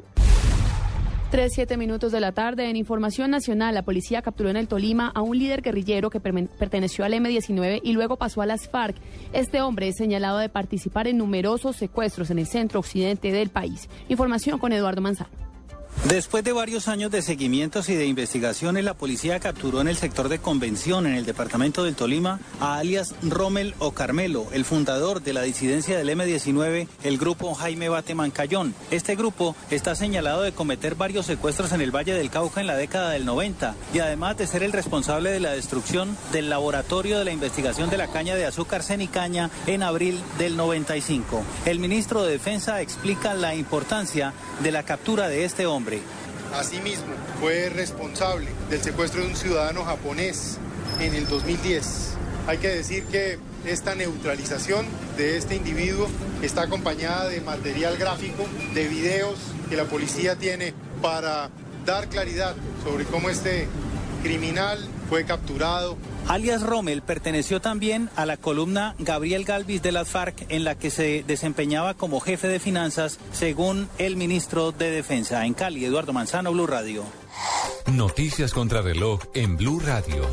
Tres, siete minutos de la tarde. En Información Nacional, la policía capturó en el Tolima a un líder guerrillero que perteneció al M-19 y luego pasó a las FARC. Este hombre es señalado de participar en numerosos secuestros en el centro occidente del país. Información con Eduardo Manzano. Después de varios años de seguimientos y de investigaciones, la policía capturó en el sector de Convención, en el departamento del Tolima, a alias Rommel o Carmelo, el fundador de la disidencia del M-19, el grupo Jaime Bate Mancayón. Este grupo está señalado de cometer varios secuestros en el Valle del Cauca en la década del 90 y además de ser el responsable de la destrucción del laboratorio de la investigación de la caña de azúcar cenicaña en abril del 95. El ministro de Defensa explica la importancia de la captura de este hombre. Asimismo, fue responsable del secuestro de un ciudadano japonés en el 2010. Hay que decir que esta neutralización de este individuo está acompañada de material gráfico, de videos que la policía tiene para dar claridad sobre cómo este criminal fue capturado, Alias Rommel perteneció también a la columna Gabriel Galvis de las FARC, en la que se desempeñaba como jefe de finanzas, según el ministro de Defensa. En Cali, Eduardo Manzano, Blue Radio. Noticias contra reloj en Blue Radio.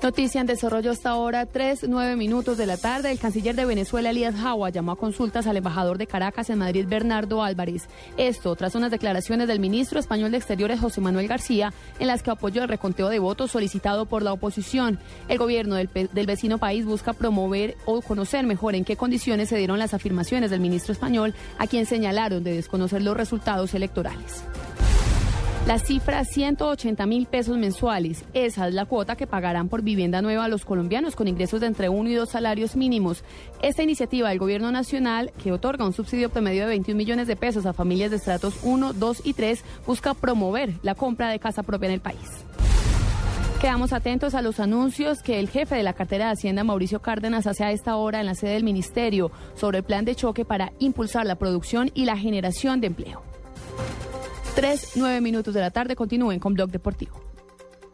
Noticia en desarrollo hasta ahora, 3, 9 minutos de la tarde. El canciller de Venezuela, Elías Jawa, llamó a consultas al embajador de Caracas en Madrid, Bernardo Álvarez. Esto tras unas declaraciones del ministro español de Exteriores, José Manuel García, en las que apoyó el reconteo de votos solicitado por la oposición. El gobierno del, del vecino país busca promover o conocer mejor en qué condiciones se dieron las afirmaciones del ministro español, a quien señalaron de desconocer los resultados electorales. La cifra 180 mil pesos mensuales. Esa es la cuota que pagarán por vivienda nueva a los colombianos con ingresos de entre uno y dos salarios mínimos. Esta iniciativa del Gobierno Nacional, que otorga un subsidio promedio de 21 millones de pesos a familias de estratos 1, 2 y 3, busca promover la compra de casa propia en el país. Quedamos atentos a los anuncios que el jefe de la cartera de Hacienda, Mauricio Cárdenas, hace a esta hora en la sede del Ministerio sobre el plan de choque para impulsar la producción y la generación de empleo. Tres, nueve minutos de la tarde. Continúen con Blog Deportivo.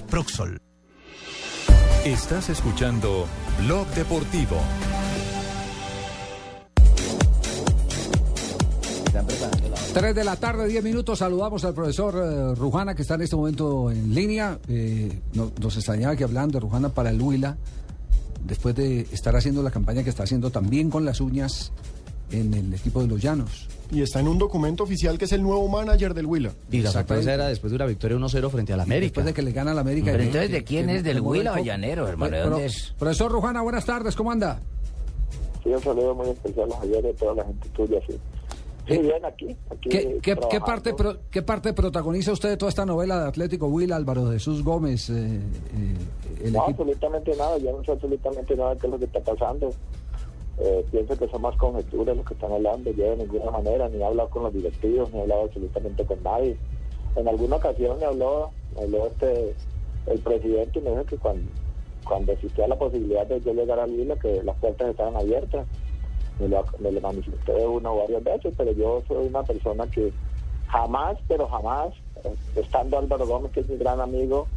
Proxol. Estás escuchando Blog Deportivo. Tres de la tarde, diez minutos. Saludamos al profesor eh, Rujana, que está en este momento en línea. Eh, no- nos extrañaba que hablaban de Rujana para el Huila, después de estar haciendo la campaña que está haciendo también con las uñas en el equipo de los Llanos. Y está en un documento oficial que es el nuevo manager del Huila. Y la sorpresa era después de una victoria 1-0 frente al América. Después de que le gana al América. Pero entonces, ¿de quién es? ¿Del Huila o Llanero, hermano? ¿De dónde es? Profesor Rujana, buenas tardes, ¿cómo anda? Sí, un saludo muy especial a Javier y a toda la gente tuya, sí. Sí, bien, aquí. aquí ¿Qué, qué- qué trabajando. parte, pro- ¿Qué parte protagoniza usted de toda esta novela de Atlético Huila, Álvaro Jesús Gómez? eh, eh, el No, equipo? absolutamente nada. Yo no sé absolutamente nada de qué es lo que está pasando. Eh, pienso que son más conjeturas los que están hablando. Yo de ninguna manera ni he hablado con los directivos, ni he hablado absolutamente con nadie. En alguna ocasión me habló, me habló este, el presidente y me dijo que cuando, existía la posibilidad de yo llegar al Huila, que las puertas estaban abiertas. Me lo, me lo manifesté una o varias veces, pero yo soy una persona que jamás, pero jamás, eh, estando Álvaro Gómez, que es mi gran amigo,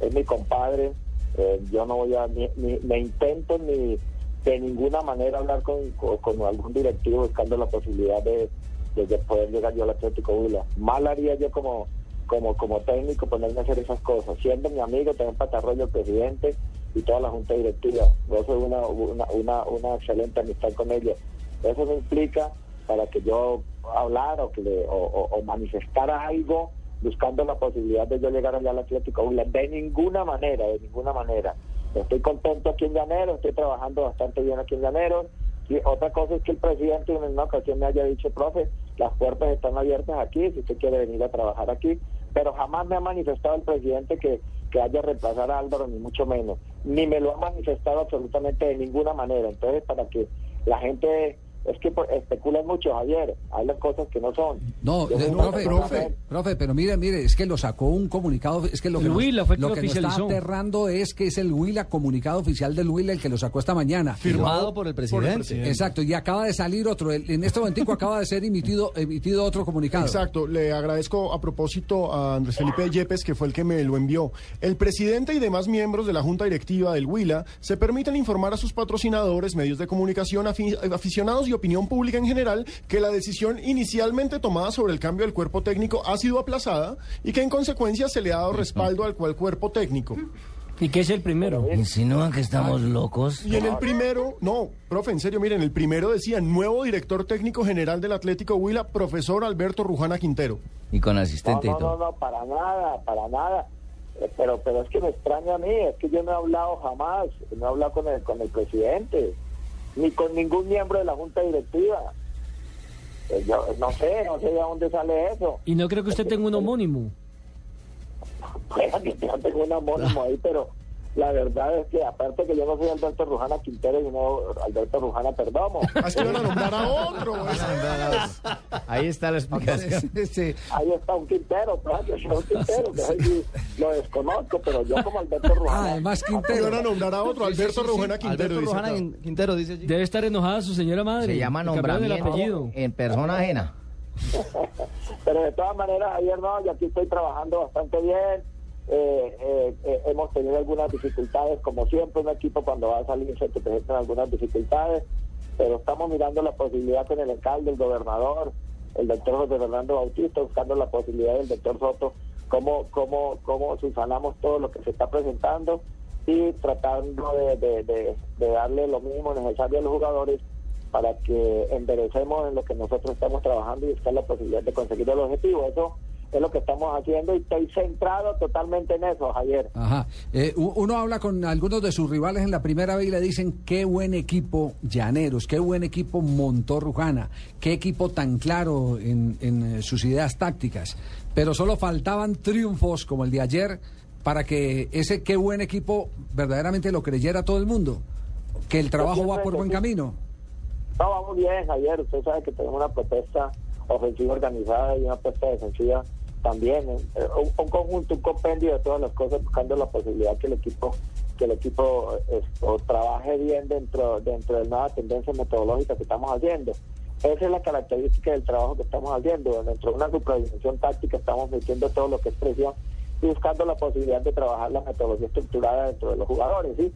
es mi compadre, eh, yo no voy a, ni, ni- me intento ni de ninguna manera hablar con, con, algún directivo buscando la posibilidad de, de- de poder llegar yo al Atlético Huila. Mal haría yo como, como, como técnico ponerme a hacer esas cosas, siendo mi amigo, también Patarroyo, presidente y toda la junta directiva. Yo soy una, una, una, una excelente amistad con ellos. Eso no implica para que yo hablara o, que le- o, o- o manifestara algo buscando la posibilidad de yo llegar allá al Atlético Huila. De ninguna manera, de ninguna manera. Estoy contento aquí en Llanero, estoy trabajando bastante bien aquí en Llanero. Y otra cosa es que el presidente en una ocasión me haya dicho, profe, las puertas están abiertas aquí, si usted quiere venir a trabajar aquí. Pero jamás me ha manifestado el presidente que, que haya reemplazar a Álvaro, ni mucho menos. Ni me lo ha manifestado absolutamente de ninguna manera. Entonces, para que la gente... Es que especulan mucho, Javier. Hablan cosas que no son. No, una profe, profe, profe, pero mire, mire, es que lo sacó un comunicado, es que lo que, El nos- Huila fue el que lo que nos está aterrando es que es el Huila, comunicado oficial del Huila, el que lo sacó esta mañana. Firmado por el presidente. Exacto, y acaba de salir otro, el- en este momentico acaba de ser emitido, emitido otro comunicado. Exacto, le agradezco a propósito a Andrés Felipe Yepes, que fue el que me lo envió. El presidente y demás miembros de la Junta Directiva del Huila se permiten informar a sus patrocinadores, medios de comunicación, afi- aficionados y opinión pública en general que la decisión inicialmente tomada sobre el cambio del cuerpo técnico ha sido aplazada y que en consecuencia se le ha dado respaldo al cual cuerpo técnico. ¿Y qué es el primero? Insinúan que estamos locos. Y en el primero, no, profe, en serio, miren, el primero decía nuevo director técnico general del Atlético Huila, profesor Alberto Rujana Quintero. Y con No, asistente no, y todo. no, no, para nada, para nada. Eh, Pero, pero es que me extraña a mí, es que yo no he hablado jamás, no he hablado con el, con el presidente, ni con ningún miembro de la junta directiva. Eh, Yo no sé, no sé de dónde sale eso. Y no creo que usted tenga un homónimo. Que yo tengo un homónimo ahí, pero la verdad es que aparte que yo no soy Alberto Rujana Quintero, sino Alberto Rujana Perdomo. Es que van a nombrar a otro. Ahí está la explicación. Ahí está un Quintero, claro, yo soy un Quintero, que lo desconozco, pero yo como Alberto Rujana. además Quintero. van a nombrar a otro, Alberto Rujana Quintero. Alberto Rujana. Quintero dice allí. Debe estar enojada su señora madre. Se llama nombramiento apellido. en persona ajena. Pero de todas maneras, ayer no, yo aquí estoy trabajando bastante bien. Eh, eh, eh, hemos tenido algunas dificultades, como siempre, un equipo cuando va a salir se te presentan algunas dificultades, pero estamos mirando la posibilidad con el alcalde, el gobernador, el doctor José Fernando Bautista, buscando la posibilidad del doctor Soto, cómo, cómo, cómo subsanamos todo lo que se está presentando y tratando de, darle lo mínimo necesario a los jugadores para que enderecemos en lo que nosotros estamos trabajando y buscar la posibilidad de conseguir el objetivo. Eso es lo que estamos haciendo y estoy centrado totalmente en eso, Javier. Ajá. Eh, uno habla con algunos de sus rivales en la primera vez y le dicen qué buen equipo Llaneros, qué buen equipo montó Rujana, qué equipo tan claro en, en, eh, sus ideas tácticas. Pero solo faltaban triunfos como el de ayer para que ese qué buen equipo verdaderamente lo creyera todo el mundo? Que el trabajo va por buen camino. No, vamos bien, Javier. Usted sabe que tenemos una propuesta ofensiva organizada y una propuesta defensiva también. ¿eh? Eh, un, un conjunto, un compendio de todas las cosas, buscando la posibilidad que el equipo que el equipo esto, trabaje bien dentro dentro de la nueva tendencia metodológica que estamos haciendo. Esa es la característica del trabajo que estamos haciendo. Dentro de una supervisión táctica estamos metiendo todo lo que es presión y buscando la posibilidad de trabajar la metodología estructurada dentro de los jugadores, ¿sí?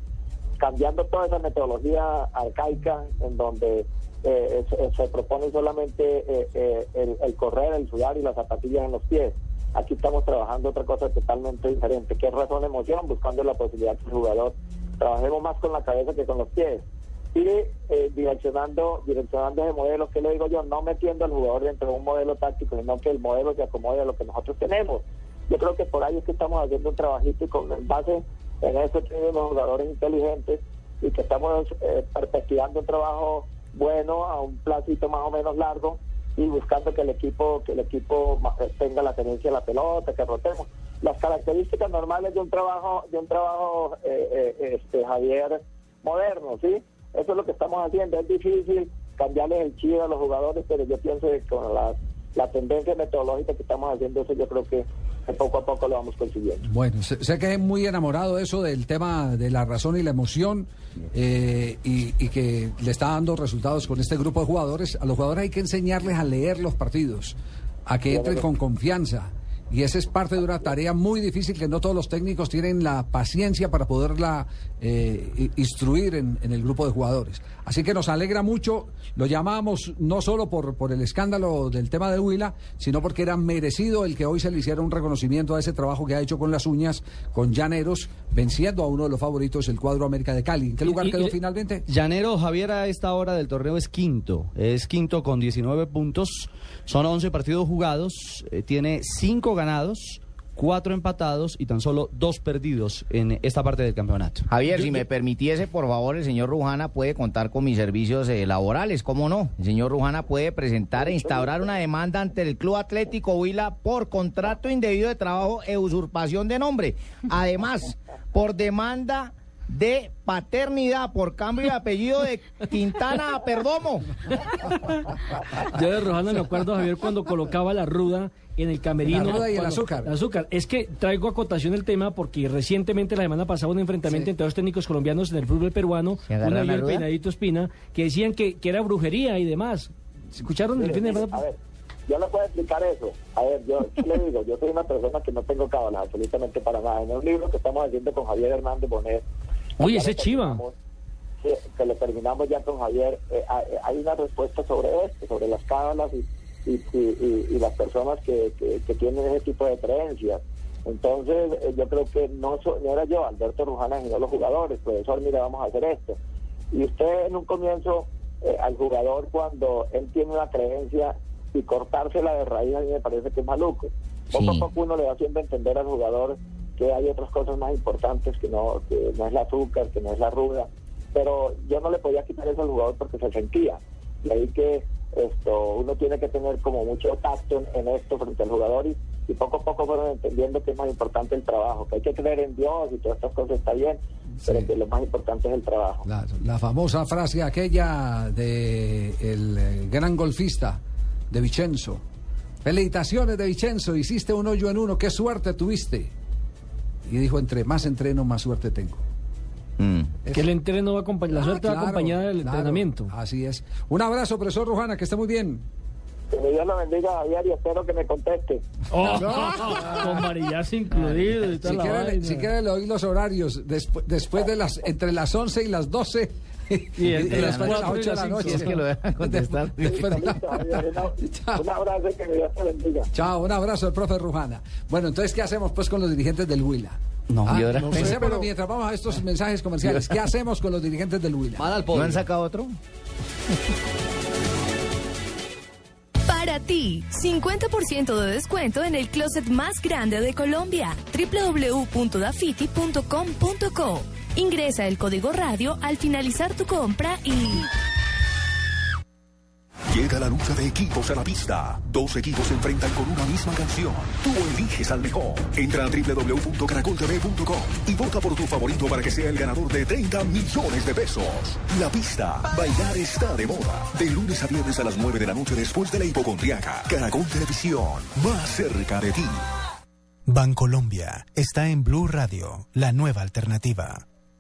cambiando toda esa metodología arcaica en donde eh, se, se propone solamente eh, eh, el, el correr, el sudar y las zapatillas en los pies. Aquí estamos trabajando otra cosa totalmente diferente, que es razón emoción, buscando la posibilidad que el jugador trabajemos más con la cabeza que con los pies. Y eh, direccionando, direccionando ese modelo, que le digo yo, no metiendo al jugador dentro de un modelo táctico, sino que el modelo se acomode a lo que nosotros tenemos. Yo creo que por ahí es que estamos haciendo un trabajito y con base en eso tenemos jugadores inteligentes y que estamos eh, perspectivando un trabajo bueno a un placito más o menos largo y buscando que el equipo que el equipo eh, tenga la tenencia de la pelota, que rotemos. Las características normales de un trabajo de un trabajo eh, eh, este Javier moderno, ¿sí? Eso es lo que estamos haciendo. Es difícil cambiarles el chido a los jugadores, pero yo pienso que con la, la tendencia metodológica que estamos haciendo eso, yo creo que poco a poco lo vamos consiguiendo. Bueno, sé, sé que es muy enamorado eso del tema de la razón y la emoción eh, y, y que le está dando resultados con este grupo de jugadores. A los jugadores hay que enseñarles a leer los partidos, a que entren con confianza. Y esa es parte de una tarea muy difícil que no todos los técnicos tienen la paciencia para poderla eh, instruir en, en el grupo de jugadores. Así que nos alegra mucho. Lo llamamos no solo por, por el escándalo del tema de Huila, sino porque era merecido el que hoy se le hiciera un reconocimiento a ese trabajo que ha hecho con las uñas, con Llaneros, venciendo a uno de los favoritos, el cuadro América de Cali. ¿En qué lugar Y- y- quedó finalmente? Llanero Javier a esta hora del torneo es quinto. Es quinto con 19 puntos. Son 11 partidos jugados. eh, tiene 5 ganados, 4 empatados y tan solo 2 perdidos en esta parte del campeonato. Javier, si me permitiese, por favor, el señor Rujana puede contar con mis servicios eh, laborales, ¿cómo no? El señor Rujana puede presentar e instaurar una demanda ante el Club Atlético Huila por contrato indebido de trabajo e usurpación de nombre. Además, por demanda de paternidad por cambio de apellido de Quintana a Perdomo. Yo de Rojana me acuerdo, Javier, cuando colocaba la ruda en el camerino. La ruda y el cuando- azúcar. el azúcar. Es que traigo a cotación el tema porque recientemente, la semana pasada, un enfrentamiento Sí. entre dos técnicos colombianos en el fútbol peruano, ¿Se uno y el? Peinadito Espina, que decían que, que era brujería y demás. ¿Escucharon el fin de semana? a ver, yo le puedo explicar eso. A ver, yo ¿qué le digo, yo soy una persona que no tengo cábalas absolutamente para nada. En un libro que estamos haciendo con Javier Hernández Bonet. Uy, ese chiva. que lo terminamos ya con Javier. eh, hay- hay una respuesta sobre esto, sobre las cábalas y, y, y- y- y las personas que, que, que tienen ese tipo de creencias. Entonces, eh, yo creo que no, so- no era yo, Alberto Rujana, sino los jugadores. Profesor, mire, vamos a hacer esto. Y usted en un comienzo, eh, al jugador, cuando él tiene una creencia y cortársela de raíz, a mí me parece que es maluco. Poco Sí. a poco uno le va haciendo entender al jugador que hay otras cosas más importantes, que no, que no es la azúcar, que no es la ruda. Pero yo no le podía quitar eso al jugador porque se sentía. Y ahí que esto uno tiene que tener como mucho tacto en, esto frente al jugador y, y poco a poco fueron entendiendo que es más importante el trabajo, que hay que creer en Dios y todas estas cosas está bien, pero que lo más importante es el trabajo. La, la famosa frase aquella de el eh, gran golfista de Vicenzo. Felicitaciones de Vicenzo, hiciste un hoyo en uno, qué suerte tuviste. Y dijo, entre más entreno, más suerte tengo. Que el entreno va acompañ- la Ah, suerte va claro, acompañada del claro, entrenamiento. Así es. Un abrazo, profesor Rujana, que esté muy bien. Que Dios lo bendiga Javier y espero que me conteste. Oh, con marillaje incluido y toda Si la quiere, si quiere le doy los horarios despu- después de las entre las 11 y las 12 Y entre las después de de la noche. Si es que lo dejan contestar. De un abrazo que Dios te bendiga. Chao, un abrazo al profe Rujana. Bueno, entonces, ¿qué hacemos pues con los dirigentes del Huila? No, Ah, y ahora- no sé, pero mientras vamos a estos mensajes comerciales, ¿qué hacemos con los dirigentes del Huila? ¿No han sacado otro? Para ti, 50% de descuento en el closet más grande de Colombia. www.dafiti.com.co. Ingresa el código radio al finalizar tu compra y... Llega la lucha de equipos a la pista. Dos equipos se enfrentan con una misma canción. Tú eliges al mejor. Entra a www.caracoltv.com y vota por tu favorito para que sea el ganador de 30 millones de pesos. La pista. Bailar está de moda. De lunes a viernes a las 9 de la noche después de la hipocondriaca. Caracol Televisión. Más cerca de ti. Bancolombia está en Blue Radio, la nueva alternativa.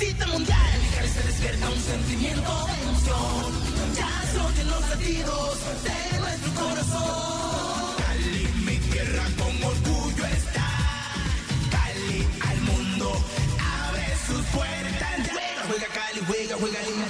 Visita mundial. En Cali se despierta un sentimiento de emoción. Ya son los latidos de nuestro corazón. Cali, mi tierra con orgullo está. Cali al mundo abre sus puertas. Juega, Cali, juega, juega Cali.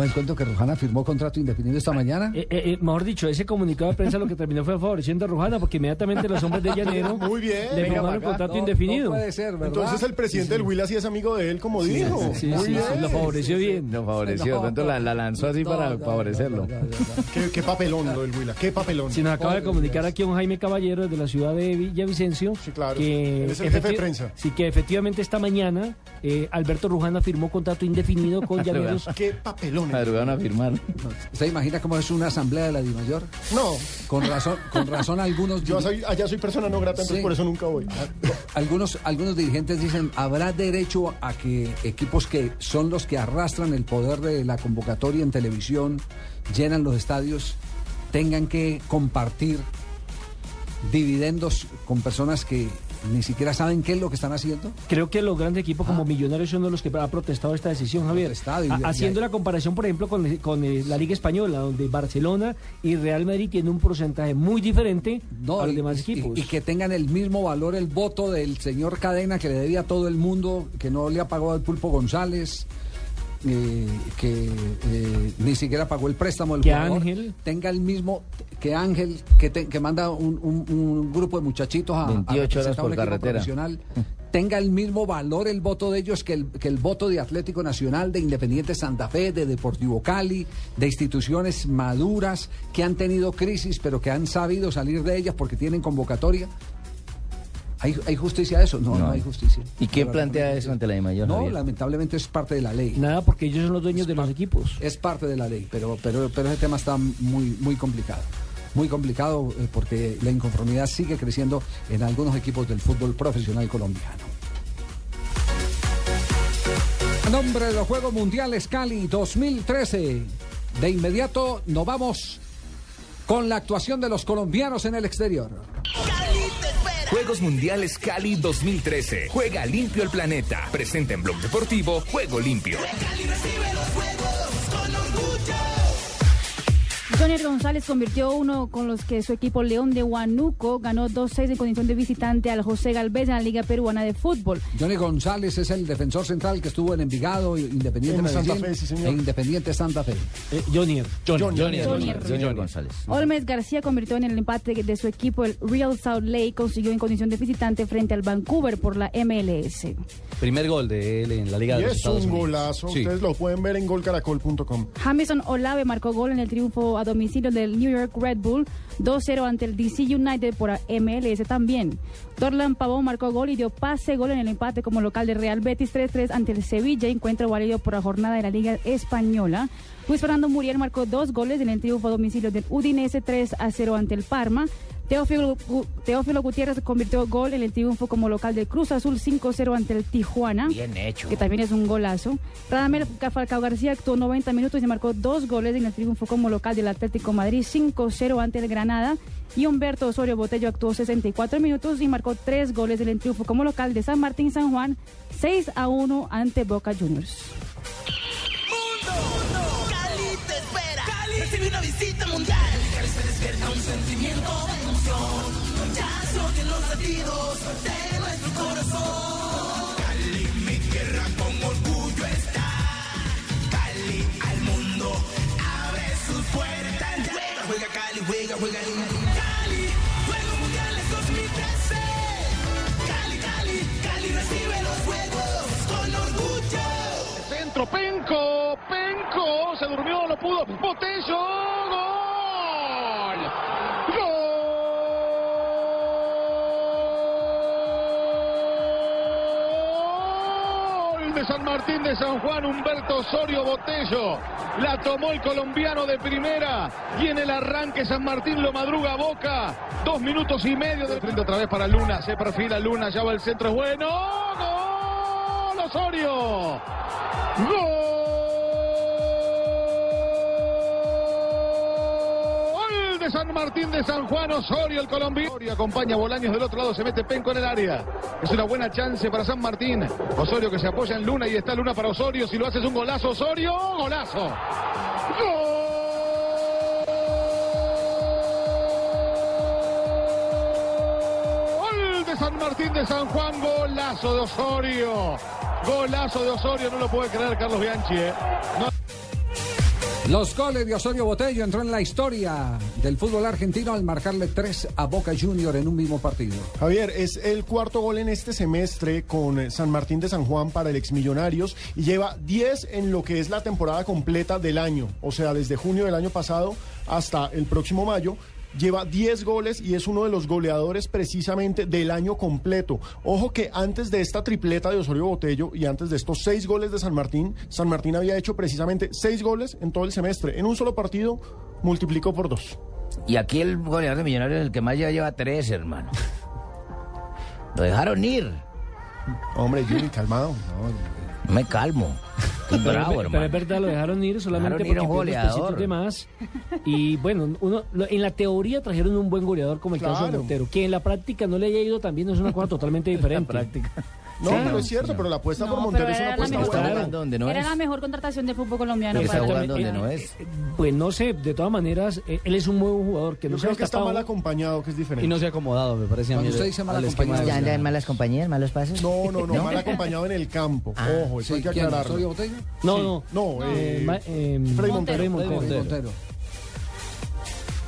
¿Cómo es el cuento que Rujana firmó contrato indefinido esta mañana? Eh, eh, eh, mejor dicho, ese comunicado de prensa lo que terminó fue favoreciendo a Rujana, porque inmediatamente los hombres de Llanero Muy bien. le firmaron contrato No, indefinido. no puede ser, ¿verdad? Entonces el presidente del Huila sí es amigo de él, como Sí, dijo. sí, Muy sí, bien. sí, lo favoreció bien. Lo favoreció, de pronto la, la lanzó así para favorecerlo. Qué, qué papelón lo del Huila, qué papelón. Se nos acaba de comunicar aquí un Jaime Caballero desde la ciudad de Villavicencio. que Él es el jefe de prensa. Sí, que efectivamente esta mañana eh, Alberto Rujana firmó contrato indefinido con Llaneros. Qué papelón. Madrugaron a firmar. ¿Usted imagina cómo es una asamblea de la DIMAYOR? No. Con razón, con razón algunos... Yo soy, allá soy persona no grata, entonces Sí. por eso nunca voy. Algunos, algunos dirigentes dicen, ¿habrá derecho a que equipos que son los que arrastran el poder de la convocatoria en televisión, llenan los estadios, tengan que compartir dividendos con personas que ni siquiera saben qué es lo que están haciendo? Creo que los grandes equipos como Millonarios son los que ha protestado esta decisión, Javier. Ha- haciendo la comparación, por ejemplo, con, con, eh, la Liga Española, donde Barcelona y Real Madrid tienen un porcentaje muy diferente a los y- demás y- equipos. Y, que tengan el mismo valor el voto del señor Cadena que le debía a todo el mundo, que no le ha pagado al Pulpo González, eh, que eh, ni siquiera pagó el préstamo del Que jugador, Ángel. tenga el mismo que Ángel, que, te- que manda un, un- un grupo de muchachitos a, a 28 horas un por equipo carretera. profesional, tenga el mismo valor el voto de ellos que el, que el voto de Atlético Nacional, de Independiente Santa Fe, de Deportivo Cali, de instituciones maduras que han tenido crisis pero que han sabido salir de ellas porque tienen convocatoria. ¿Hay, hay justicia a eso? No, no, No. hay justicia. ¿Y quién plantea eso ante la DIMAYOR, No, Javier? lamentablemente es parte de la ley. Nada, porque ellos son los dueños de los equipos. Es parte de la ley, pero, pero, pero ese tema está muy, muy complicado. Muy complicado eh, porque la inconformidad sigue creciendo en algunos equipos del fútbol profesional colombiano. A nombre de los Juegos Mundiales Cali 2013, de inmediato nos vamos con la actuación de los colombianos en el exterior. Juegos Mundiales Cali 2013. Juega limpio el planeta. Presenta en Blog Deportivo Juego Limpio. Jonier González convirtió uno con los que su equipo León de Huánuco ganó 2-6 en condición de visitante al José Galvez en la Liga Peruana de Fútbol. Johnny González es el defensor central que estuvo en Envigado, Independiente En Santa Fe, sí, señor. e Independiente Santa Fe. Jonier. Jonier. Junior González. Olmes García convirtió en el empate de su equipo el Real Salt Lake consiguió en condición de visitante frente al Vancouver por la MLS. Primer gol de él en la Liga Y de los es Estados un Unidos. golazo. Sí. Ustedes lo pueden ver en golcaracol.com. Jamison Olave marcó gol en el triunfo a domicilio del New York Red Bull 2-0 ante el DC United por MLS también. Dorlan Pavón marcó gol y dio pase gol en el empate como local de Real Betis 3-3 ante el Sevilla, encuentro válido por la jornada de la Liga Española. Luis Fernando Muriel marcó dos goles en el triunfo a domicilio del Udinese 3-0 ante el Parma. Teófilo, Teófilo Gutiérrez convirtió gol en el triunfo como local del Cruz Azul 5-0 ante el Tijuana. Bien hecho. Que también es un golazo. Radamel Falcao García actuó 90 minutos y marcó dos goles en el triunfo como local del Atlético Madrid 5-0 ante el Granada. Y Humberto Osorio Botello actuó 64 minutos y marcó tres goles en el triunfo como local de San Martín San Juan 6-1 ante Boca Juniors. Penco, Penco, se durmió, no pudo, Botello, gol. De San Martín de San Juan, Humberto Osorio Botello. La tomó el colombiano de primera y en el arranque San Martín lo madruga a Boca. Dos minutos y medio de frente otra vez para Luna. Se perfila Luna, ya va el centro, es bueno. ¡Gol! Osorio. Gol de San Martín de San Juan Osorio, el colombiano. Osorio acompaña a Bolaños del otro lado, se mete Penco en el área. Es una buena chance para San Martín. Osorio que se apoya en Luna y está Luna para Osorio. Si lo hace es un golazo, Osorio, golazo. Gol de San Martín de San Juan, golazo de Osorio. Golazo de Osorio, no lo puede creer Carlos Bianchi. ¿eh? No- Los goles de Osorio Botello entró en la historia del fútbol argentino al marcarle tres a Boca Junior en un mismo partido. Javier, es el cuarto gol en este semestre con San Martín de San Juan para el Exmillonarios y lleva 10 en lo que es la temporada completa del año, o sea, desde junio del año pasado hasta el próximo mayo. Lleva 10 goles y es uno de los goleadores precisamente del año completo. Ojo que antes de esta tripleta de Osorio Botello y antes de estos 6 goles de San Martín, San Martín había hecho precisamente 6 goles en todo el semestre. En un solo partido multiplicó por 2. Y aquí el goleador de Millonarios, el que más lleva, lleva tres, hermano. Lo dejaron ir. Hombre, Juni, calmado. No me calmo. Pero, bravo, es- pero hermano. es verdad, lo dejaron ir solamente Dejaron ir a un porque pesitos de más. Y bueno, uno, lo- en la teoría trajeron un buen goleador como el caso de Claro. Montero. Que en la práctica no le haya ido también es una cosa totalmente diferente. No, Sí, pero no, es cierto, pero la apuesta No, por pero Montero es una apuesta buena. Donde no Era es. la mejor contratación del fútbol colombiano. Está para- jugando donde no es. Pues no sé, de todas maneras, eh, él es un buen jugador que no Yo se ha creo que está mal acompañado, que es diferente. Y no se ha acomodado, me parece a mí. Cuando usted dice mal acompañado, de- ¿Ya anda en malas compañías, malos pases? No, no, no, mal acompañado en el campo. Ah. Ojo, eso Sí, hay que aclararlo. No, Sí. no. No, Eh, eh, eh, Freddy Montero.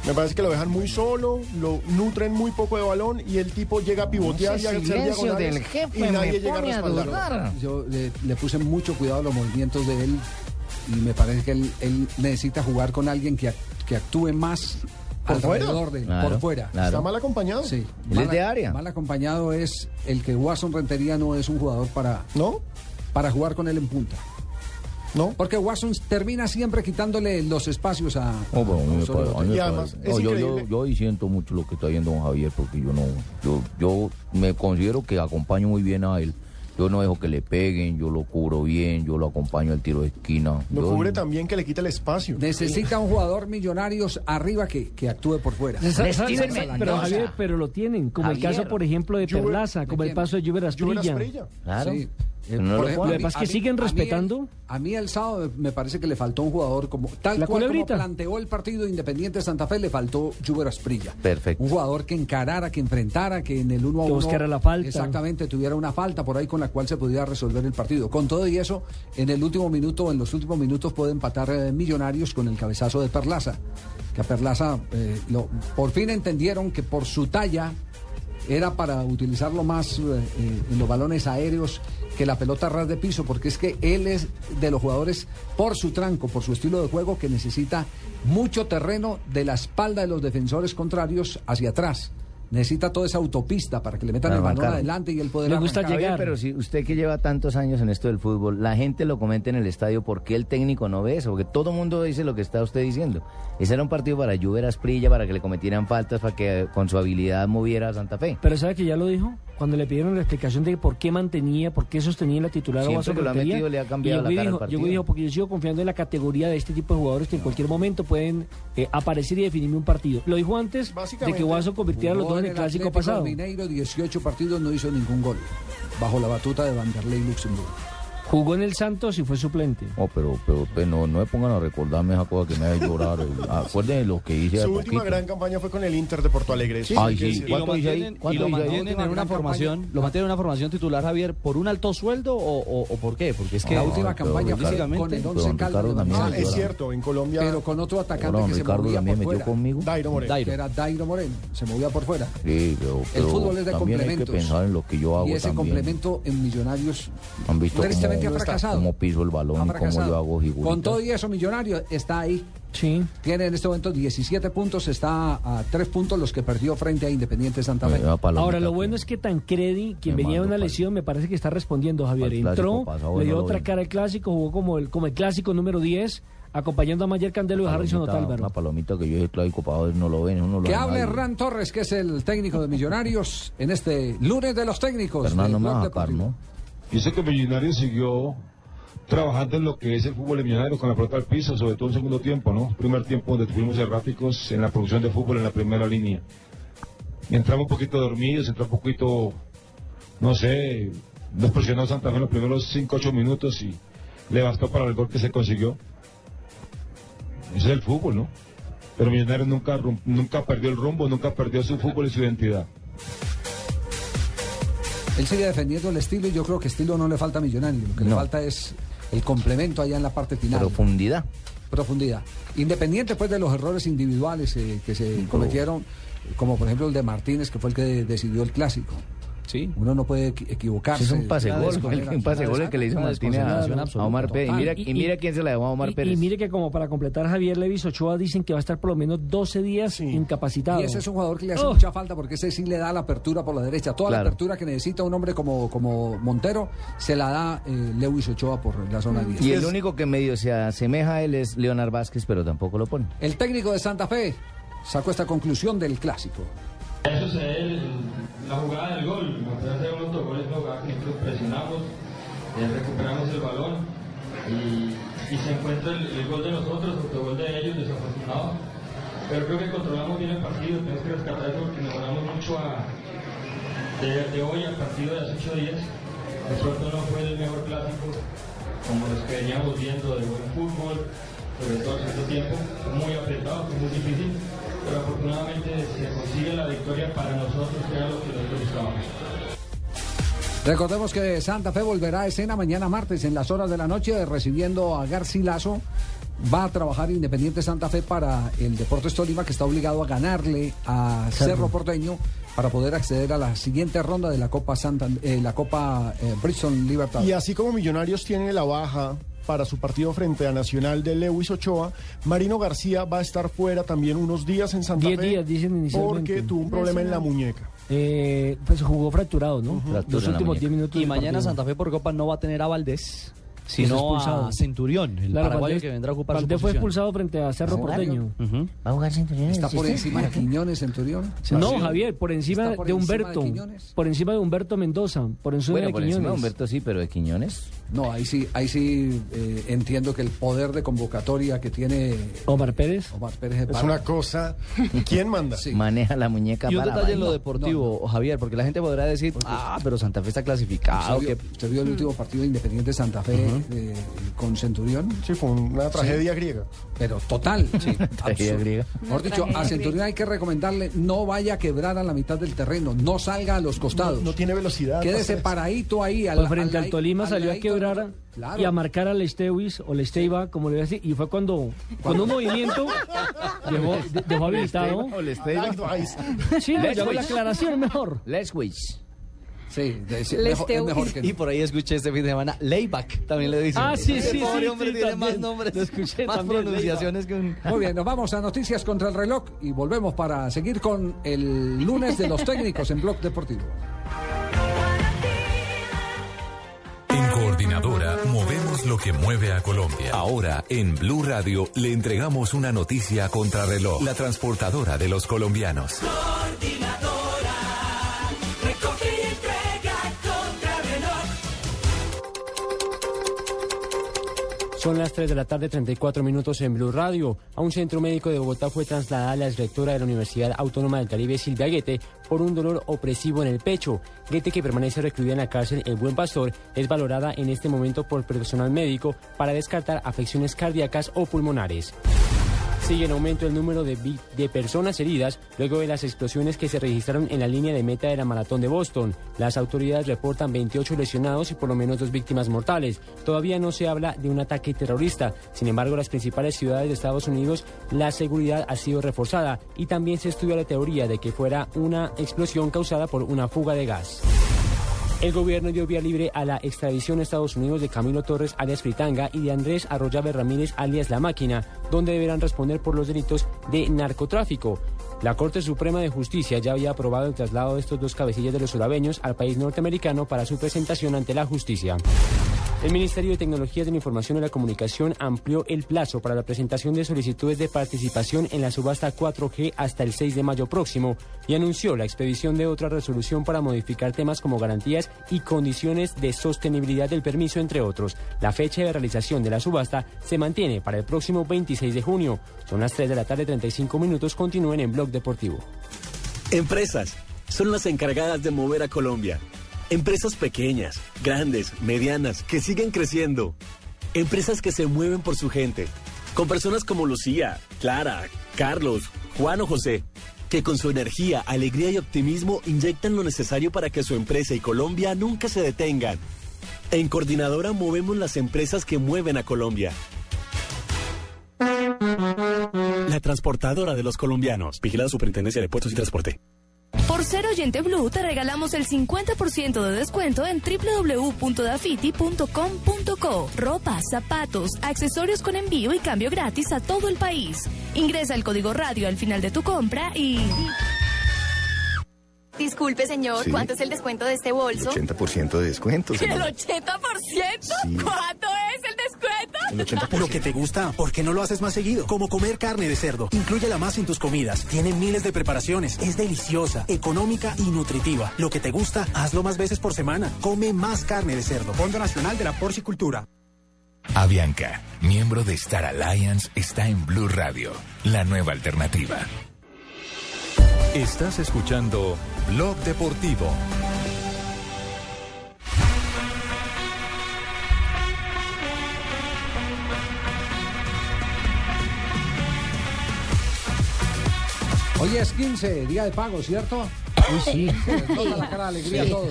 Me parece que lo dejan muy solo, lo nutren muy poco de balón y el tipo llega a pivotear y hacer diagonales del jefe y nadie llega a pone a respaldar. dudar. Yo le, le puse mucho cuidado a los movimientos de él y me parece que él, él necesita jugar con alguien que, que actúe más ¿Por fuera? alrededor de él, Claro, por fuera. claro. ¿Está mal acompañado? Sí. Él es de área. Mal acompañado es el que Watson Rentería no es un jugador para, ¿No? para jugar con él en punta. ¿No? Porque Watson termina siempre quitándole los espacios a, No, pero a me Osorio parece- a mí Botello. me Y además, no, yo, yo, yo ahí siento mucho lo que está viendo don Javier, porque yo no, yo, yo me considero que acompaño muy bien a él. Yo no dejo que le peguen, yo lo cubro bien, yo lo acompaño al tiro de esquina. Lo Yo- cubre también que le quita el espacio. Necesita un jugador millonarios arriba que, que actúe por fuera. Pero Javier, pero lo tienen, como el caso, por ejemplo, de Perlaza, como ¿de el paso de Juven Asprilla. Asprilla. Claro. Sí. Eh, No lo ejemplo, Lo que mí- pasa es que a mí- siguen a mí el- respetando. A mí el sábado me parece que le faltó un jugador como tal La cual como culebrita. planteó el partido Independiente de Santa Fe le faltó Juber Asprilla. Perfecto. Un jugador que encarara, que enfrentara, que en el uno a Que uno buscara la falta. exactamente tuviera una falta por ahí con la cual se pudiera resolver el partido. Con todo y eso, en el último minuto, en los últimos minutos puede empatar eh, Millonarios con el cabezazo de Perlaza. Que a Perlaza eh, lo- por fin entendieron que por su talla era para utilizarlo más eh, en los balones aéreos que la pelota ras de piso, porque es que él es de los jugadores por su tranco, por su estilo de juego, que necesita mucho terreno de la espalda de los defensores contrarios hacia atrás. necesita toda esa autopista para que le metan el balón adelante y él poder Le arrancar. Javier, pero si usted que lleva tantos años en esto del fútbol, la gente lo comenta en el estadio, ¿por qué el técnico no ve eso? Porque todo el mundo dice lo que está usted diciendo. Ese era un partido para Juve Asprilla, para que le cometieran faltas, para que con su habilidad moviera a Santa Fe. Pero ¿sabe que ya lo dijo? Cuando le pidieron la explicación de por qué mantenía, por qué sostenía la titular Siempre Ovaso que lo ha metido le ha cambiado y la cara al dijo, partido. llegó y dijo, porque yo sigo confiando en la categoría de este tipo de jugadores que en cualquier momento pueden eh, aparecer y definirme un partido. Lo dijo antes de que Ovaso convirtiera los dos en el clásico Atlético pasado. Mineiro, 18 partidos, no hizo ningún gol. Bajo la batuta de Vanderlei Luxemburgo. Jugó en el Santos y fue suplente. Oh, pero, pero, pero no, no me pongan a recordarme esa cosa que me hace llorar. Acuérdense lo que hice Su última poquito. gran campaña fue con el Inter de Porto Alegre. Sí, Ay, sí. decirlo. ¿Y lo ¿Cuánto lo mantienen en una formación, lo mantienen en una formación titular Javier por un alto sueldo o, o- o por qué? Porque es que la última campaña físicamente con el 11 caldo. Ah, es cierto, en Colombia. Pero con otro atacante que se movía también por metió fuera. conmigo. Dairo Moreno. Era Dairo Moreno, se movía por fuera. Sí, pero, pero fútbol es de también hay que complementos. pensar en lo que yo hago y ese complemento en Millonarios Han visto ha fracasado. cómo piso el balón Ha y cómo fracasado. yo hago figuritas. Con todo y eso, Millonarios está ahí. Sí. Tiene en este momento 17 puntos, está a 3 puntos los que perdió frente a Independiente Santa Fe. Ahora, lo bueno es que Tancredi, quien Me venía de una lesión, me parece que está respondiendo, Javier. Entró, pasado, le dio no otra cara al clásico, jugó como el, como el clásico número 10, acompañando a Mayer Candelo y Harrison Otálvaro. Una palomita que yo dije no lo ven, uno lo Que hable. Hernán Torres, que es el técnico de Millonarios, en este lunes de los técnicos. Hernán, de no me vas a sacar. ¿no? Yo sé que Millonarios siguió trabajando en lo que es el fútbol de Millonarios con la pelota al piso, sobre todo en segundo tiempo, ¿no? Primer tiempo donde tuvimos erráticos en la producción de fútbol en la primera línea. Y entramos un poquito dormidos, entró un poquito, no sé, nos presionó Santa Fe los primeros 5 8 minutos y le bastó para el gol que se consiguió. Ese es el fútbol, ¿no? Pero Millonarios nunca, nunca perdió el rumbo, nunca perdió su fútbol y su identidad. Él sigue defendiendo el estilo y yo creo que estilo no le falta a Millonarios. Lo que le falta es el complemento allá en la parte final. Profundidad. Profundidad. Independiente pues de los errores individuales eh, que se cometieron, como por ejemplo el de Martínez, que fue el que decidió el clásico. Sí. Uno no puede equi- equivocarse. Es un pase gol, un pase gol el que le hizo Martínez a, Omar Pérez. Y mira, Total. y mira quién se la dejó a Omar y, Pérez. y mire que como para completar Javier Levis Ochoa dicen que va a estar por lo menos 12 días incapacitado. Y ese es un jugador que le hace Oh. mucha falta porque ese sí le da la apertura por la derecha. Toda la apertura que necesita un hombre como, como Montero se la da eh, Lewis Ochoa por la zona 10. Y el único que medio se asemeja a él es Leonard Vázquez, pero tampoco lo pone. El técnico de Santa Fe sacó esta conclusión del clásico. Eso es el- la jugada del gol. Frase de un autogol es la jugada que nosotros presionamos, eh, recuperamos el balón y, se encuentra el, el gol de nosotros, autogol de ellos, desafortunado. Pero creo que controlamos bien el partido. Tenemos que rescatar eso porque mejoramos mucho a, de, hoy al partido de hace ocho días. De pronto no fue el mejor clásico como los que veníamos viendo de buen fútbol, sobre todo al segundo tiempo, muy apretado, fue muy difícil pero afortunadamente se consigue la victoria para nosotros, que era lo que nosotros buscábamos. Recordemos que Santa Fe volverá a escena mañana martes en las horas de la noche recibiendo a Garcilaso. Va a trabajar Independiente Santa Fe para el Deportes Tolima que está obligado a ganarle a Cerro, Cerro. Porteño para poder acceder a la siguiente ronda de la Copa Santa, eh, la Copa eh, Bristol Libertad. Y así como Millonarios tiene la baja para su partido frente a Nacional de Lewis Ochoa, Marino García va a estar fuera también unos días en Santa Diez Fe. días, dicen inicialmente. Porque tuvo un problema en la muñeca. Eh, pues jugó fracturado, ¿no? Los últimos 10 minutos. Y mañana partido. Santa Fe por Copa no va a tener a Valdés, sino expulsado. a Centurión, el Claro, paraguayo Valdés- que vendrá a ocupar Valdés su fue posición. expulsado frente a Cerro. Porteño. ¿Va a jugar Centurión? Está por encima de Quiñones, Centurión. No, Javier, por encima por de encima de Humberto. Quiñones. por encima de Humberto Mendoza. Por encima Bueno, de por Quiñones. encima de Humberto sí, pero de Quiñones. No, ahí sí, ahí sí eh, entiendo que el poder de convocatoria que tiene Omar Pérez. Omar Pérez de Es una cosa. ¿Quién manda? Maneja la muñeca Y un para detalle en lo deportivo, Javier, porque la gente podrá decir, ah, pero Santa Fe está clasificado. ¿Usted, vio, que usted vio el último partido de Independiente Santa Fe eh, con Centurión? Sí, fue una tragedia griega. Pero total. Sí, Tragedia griega. Mejor dicho, a Centurión hay que recomendarle no vaya a quebrar a la mitad del terreno, no salga a los costados. No, tiene velocidad. Quédese para paradito ahí. Pues frente al Tolima salió a quebrar Claro. y a marcar al Estewis o Lesteiva, como le voy a decir, y fue cuando, cuando un movimiento dejó, de- dejó habilitado. O Lesteiva. Sí, no, hago la aclaración mejor. Leswich. Sí, de- sí, Les mejor- es mejor que no. Y por ahí escuché este fin de semana, Layback, también le dicen. Ah, sí, sí, pobre sí, hombre sí, tiene también. más nombres, Lo escuché más también, pronunciaciones que un... Muy bien, nos vamos a noticias contra el reloj y volvemos para seguir con el lunes de los técnicos en Blog Deportivo. En Coordinadora movemos lo que mueve a Colombia. Ahora, en Blue Radio, le entregamos una noticia contra reloj. La transportadora de los colombianos. Coordinadora, Son las 3 de la tarde, 34 minutos en Blue Radio. A un centro médico de Bogotá fue trasladada la exrectora de la Universidad Autónoma del Caribe, Silvia Guete, por un dolor opresivo en el pecho. Guete, que permanece recluida en la cárcel El Buen Pastor, es valorada en este momento por personal médico para descartar afecciones cardíacas o pulmonares. Sigue en aumento el número de, personas heridas luego de las explosiones que se registraron en la línea de meta de la maratón de Boston. Las autoridades reportan 28 lesionados y por lo menos dos víctimas mortales. Todavía no se habla de un ataque terrorista. Sin embargo, en las principales ciudades de Estados Unidos la seguridad ha sido reforzada y también se estudia la teoría de que fuera una explosión causada por una fuga de gas. El gobierno dio vía libre a la extradición a Estados Unidos de Camilo Torres alias Fritanga y de Andrés Arroyave Ramírez alias La Máquina, donde deberán responder por los delitos de narcotráfico. La Corte Suprema de Justicia ya había aprobado el traslado de estos dos cabecillas de los surabeños al país norteamericano para su presentación ante la justicia. El Ministerio de Tecnologías de la Información y la Comunicación amplió el plazo para la presentación de solicitudes de participación en la subasta 4G hasta el 6 de mayo próximo y anunció la expedición de otra resolución para modificar temas como garantías y condiciones de sostenibilidad del permiso, entre otros. La fecha de realización de la subasta se mantiene para el próximo 26 de junio. Son las 3 de la tarde, 35 minutos. Continúen en Blog Deportivo. Empresas son las encargadas de mover a Colombia. Empresas pequeñas, grandes, medianas, que siguen creciendo. Empresas que se mueven por su gente. Con personas como Lucía, Clara, Carlos, Juan o José, que con su energía, alegría y optimismo inyectan lo necesario para que su empresa y Colombia nunca se detengan. En Coordinadora movemos las empresas que mueven a Colombia. La transportadora de los colombianos. Vigilada Superintendencia de Puertos y Transporte. Por ser oyente Blue te regalamos el 50% de descuento en www.dafiti.com.co. Ropa, zapatos, accesorios con envío y cambio gratis a todo el país. Ingresa el código radio al final de tu compra y... Disculpe, señor, Sí. ¿cuánto es el descuento de este bolso? 80% de descuento. ¿El señor. 80%? Sí. ¿Cuánto es el descuento? El 80%. Lo que te gusta, ¿por qué no lo haces más seguido? Como comer carne de cerdo. Inclúyela más en tus comidas. Tiene miles de preparaciones. Es deliciosa, económica y nutritiva. Lo que te gusta, hazlo más veces por semana. Come más carne de cerdo. Fondo Nacional de la Porcicultura. Avianca, miembro de Star Alliance, está en Blue Radio, la nueva alternativa. Estás escuchando Blog Deportivo. Hoy es 15, día de pago, ¿cierto? Uy, sí. Toda la cara de alegría a todos.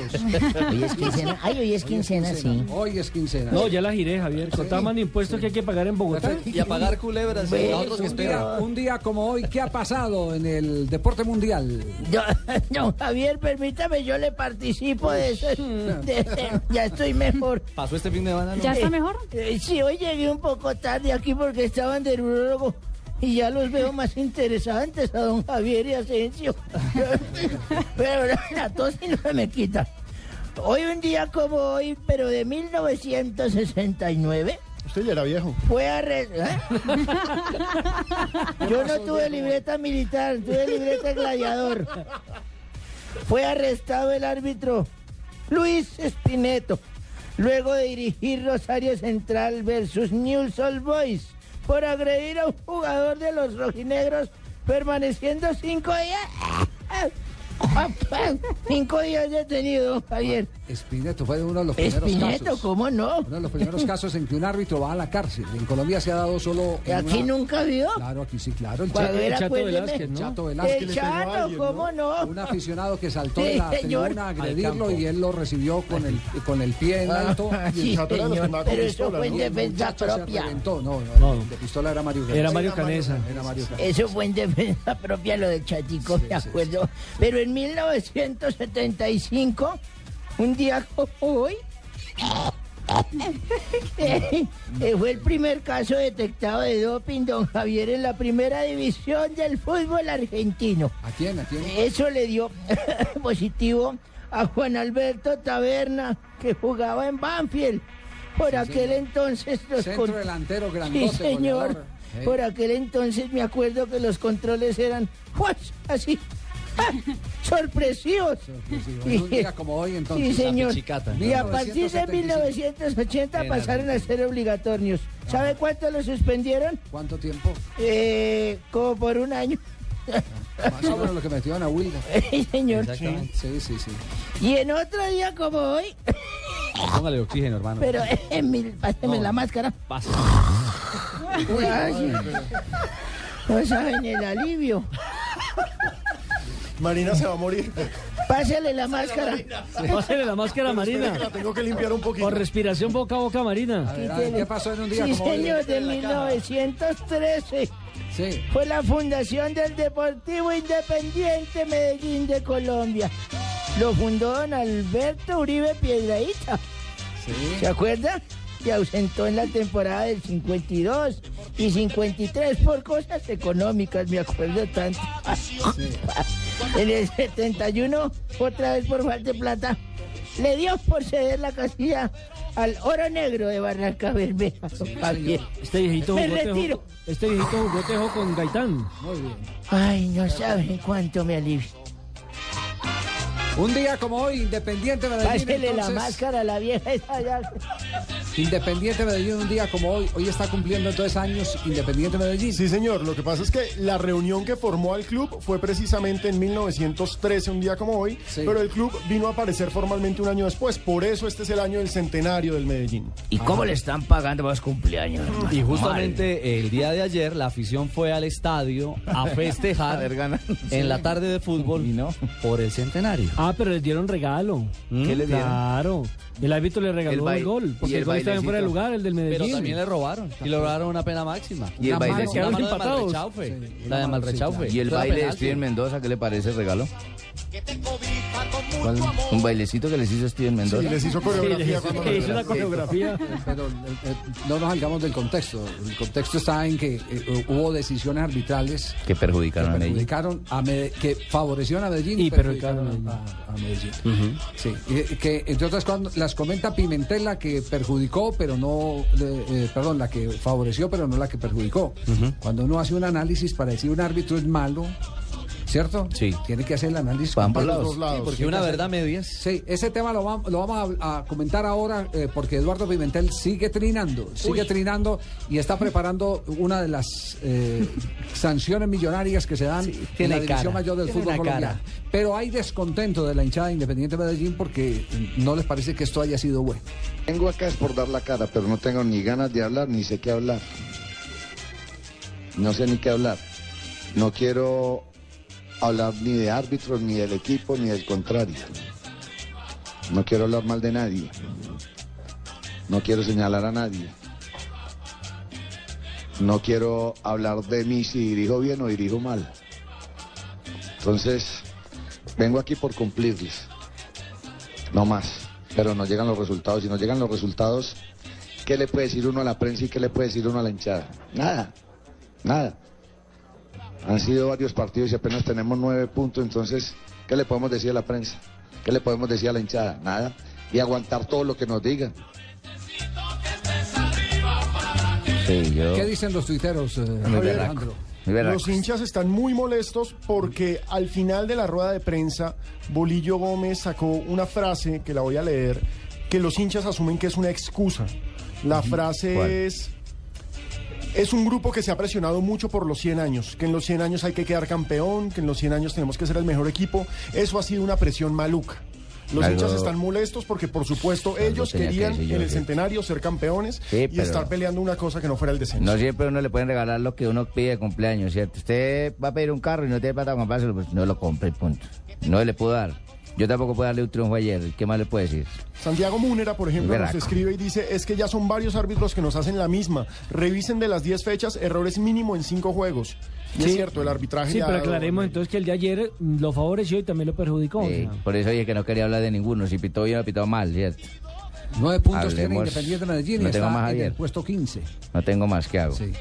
Hoy es quincena. Ay, hoy es quincena, sí. Hoy es quincena. No, ya la giré, Javier. Contaban de impuestos que hay que pagar en Bogotá. Y a pagar culebras, a otros que un, día, esperan. un día como hoy, ¿qué ha pasado en el deporte mundial? Yo, don Javier, permítame, yo le participo de eso. de- de- ya estoy mejor. ¿Pasó este fin de semana? no? ¿Ya está mejor? sí, hoy llegué un poco tarde aquí porque estaban de neurólogo y ya los veo más interesantes a don Javier y Asensio. pero la tos sí no se me quita. Hoy un día como hoy, pero de 1969. Usted ya era viejo. Fue a... re- ¿eh? Yo no tuve libreta militar, tuve libreta gladiador. Fue arrestado el árbitro Luis Espineto, luego de dirigir Rosario Central versus News Old Boys, por agredir a un jugador de los rojinegros, permaneciendo cinco días. Cinco días detenido, Javier. Espineto fue uno de los primeros Espineto, casos. ¿cómo no? Uno de los primeros casos en que un árbitro va a la cárcel. En Colombia se ha dado solo. en ¿Aquí una- nunca vio? Claro, aquí sí, claro. El Cuando Chato, el Chato. Velázquez, ¿no? Chato Velázquez. El Chato. ¿cómo no? Un aficionado que saltó Sí, de la tribuna a agredirlo y él lo recibió con el, con el pie en Ah, alto. y el sí, Chato era de los pero eso fue en defensa propia. No, no, No. de pistola era Mario Canesa. Era Mario Canesa. Era Mario Canesa. Eso fue en defensa propia lo del chatico, me acuerdo. Pero en 1975, un día como hoy, fue el primer caso detectado de doping, don Javier, en la primera división del fútbol argentino. ¿A quién? ¿A quién? Eso le dio positivo a Juan Alberto Taberna, que jugaba en Banfield. Por aquel entonces los Centro con- delantero grandote, Sí, señor. goleador. Por aquel entonces me acuerdo que los controles eran así. sorpresivos. En un día como hoy, entonces. Sí, señor. Y a partir de 1980 pasaron a ser obligatorios. ¿Sabe cuánto lo suspendieron? ¿Cuánto tiempo? Eh, como por un año. Más o menos lo que metieron a Wilder. Sí, señor. Exactamente. Sí, sí, sí. Y en otro día como hoy, Póngale oxígeno, hermano. pero en mi, páseme la máscara. Ay, no saben el alivio. Marina se va a morir. Pásale la máscara. Pásale la máscara, Marina. La tengo que limpiar un poquito. Por respiración boca a boca, Marina. Quítele. Sí, señor, de 1913. Sí. Fue la fundación del Deportivo Independiente Medellín de Colombia. Lo fundó don Alberto Uribe Piedraíta. ¿Se acuerda? Se ausentó en la temporada del 52 y 53 por cosas económicas, me acuerdo tanto. En el 71, otra vez por falta de plata, le dio por ceder la casilla al Oro Negro de Barranca Bermeja. Este viejito jugó retiro. Este viejito jugó tejo con Gaitán. Muy bien. Ay, no saben cuánto me alivia. Un día como hoy, Independiente Medellín. Pásele la máscara a la vieja esa ya. Independiente Medellín, un día como hoy. Hoy está cumpliendo entonces años Independiente Medellín. Sí, señor. Lo que pasa es que la reunión que formó al club fue precisamente en 1913, un día como hoy, pero el club vino a aparecer formalmente un año después. Por eso este es el año del centenario del Medellín. ¿Y cómo le están pagando los cumpleaños? hermano? Y justamente el día de ayer la afición fue al estadio a festejar A ver, ganan. en la tarde de fútbol por el centenario. Ah, pero les dieron regalo. ¿Qué les dieron? Claro. El árbitro le regaló El gol. y Porque el el gol estaba en fuera de lugar, el del Medellín. Pero también le robaron y lograron una pena máxima. Y el baile- Quedaron empatados. Malrechaufe. La de Malrechaufe. Y el baile de. Steven Mendoza, ¿qué le parece el regalo? ¿Cuál? Un bailecito que les hizo Steven Mendoza. Sí, les hizo coreografía Sí, les cuando hizo- una coreografía. Pero eh, eh, no nos salgamos del contexto. El contexto está en que eh, hubo decisiones arbitrales Que perjudicaron a Medellín. a que favorecieron a Medellín Y perjudicaron perjudicaron a, a Medellín. Sí, que entre otras cosas las comenta Pimentel la que perjudicó, pero no, eh, eh, perdón, la que favoreció, pero no la que perjudicó. Cuando uno hace un análisis para decir un árbitro es malo, ¿cierto? Sí. Tiene que hacer el análisis Para ambos completo. lados. Sí, porque una hacer- verdad medias. Sí, ese tema lo, vam- lo vamos a, a comentar ahora eh, porque Eduardo Pimentel sigue trinando, sigue trinando y está preparando una de las eh, sanciones millonarias que se dan en tiene la división cara, mayor del tiene fútbol colombiano. Pero hay descontento de la hinchada de Independiente Medellín porque no les parece que esto haya sido bueno. Vengo acá es por dar la cara, pero no tengo ni ganas de hablar, ni sé qué hablar. No sé ni qué hablar. No quiero hablar ni de árbitros, ni del equipo, ni del contrario. No quiero hablar mal de nadie. No quiero señalar a nadie. No quiero hablar de mí si dirijo bien o dirijo mal. Entonces, vengo aquí por cumplirles. No más. Pero no llegan los resultados. Si no llegan los resultados, ¿qué le puede decir uno a la prensa y qué le puede decir uno a la hinchada? Nada. Nada. Han sido varios partidos y apenas tenemos nueve puntos. Entonces, ¿qué le podemos decir a la prensa? ¿Qué le podemos decir a la hinchada? Nada. Y aguantar todo lo que nos digan. Sí, yo. ¿Qué dicen los tuiteros, eh, Alejandro? Los hinchas están muy molestos porque al final de la rueda de prensa, Bolillo Gómez sacó una frase que la voy a leer, que los hinchas asumen que es una excusa. La frase ¿Cuál? es... Es un grupo que se ha presionado mucho por los 100 años, que en los 100 años hay que quedar campeón, que en los 100 años tenemos que ser el mejor equipo. Eso ha sido una presión maluca. Los Algo- hinchas están molestos porque, por supuesto, Algo ellos que querían yo, en el sí. centenario ser campeones Sí, y estar peleando una cosa que no fuera el descenso. No siempre a uno le pueden regalar lo que uno pide de cumpleaños, ¿cierto? Usted va a pedir un carro y no tiene plata para comprárselo, pues no lo compre, punto. No le puedo dar. Yo tampoco puedo darle un triunfo ayer. ¿Qué más le puedo decir? Santiago Múnera, por ejemplo, nos escribe y dice, es que ya son varios árbitros que nos hacen la misma. Revisen de las 10 fechas, errores mínimo en 5 juegos. Y es Sí. cierto, el arbitraje Sí, pero dado- aclaremos entonces que el de ayer lo favoreció y también lo perjudicó. o Sí, sea. por eso dije que no quería hablar de ninguno. Si pitó bien o pitó mal, ¿cierto? Nueve puntos tiene Hablemos- Independiente Medellín y No tengo está más, en el puesto 15. No tengo más. ¿Qué hago? Sí.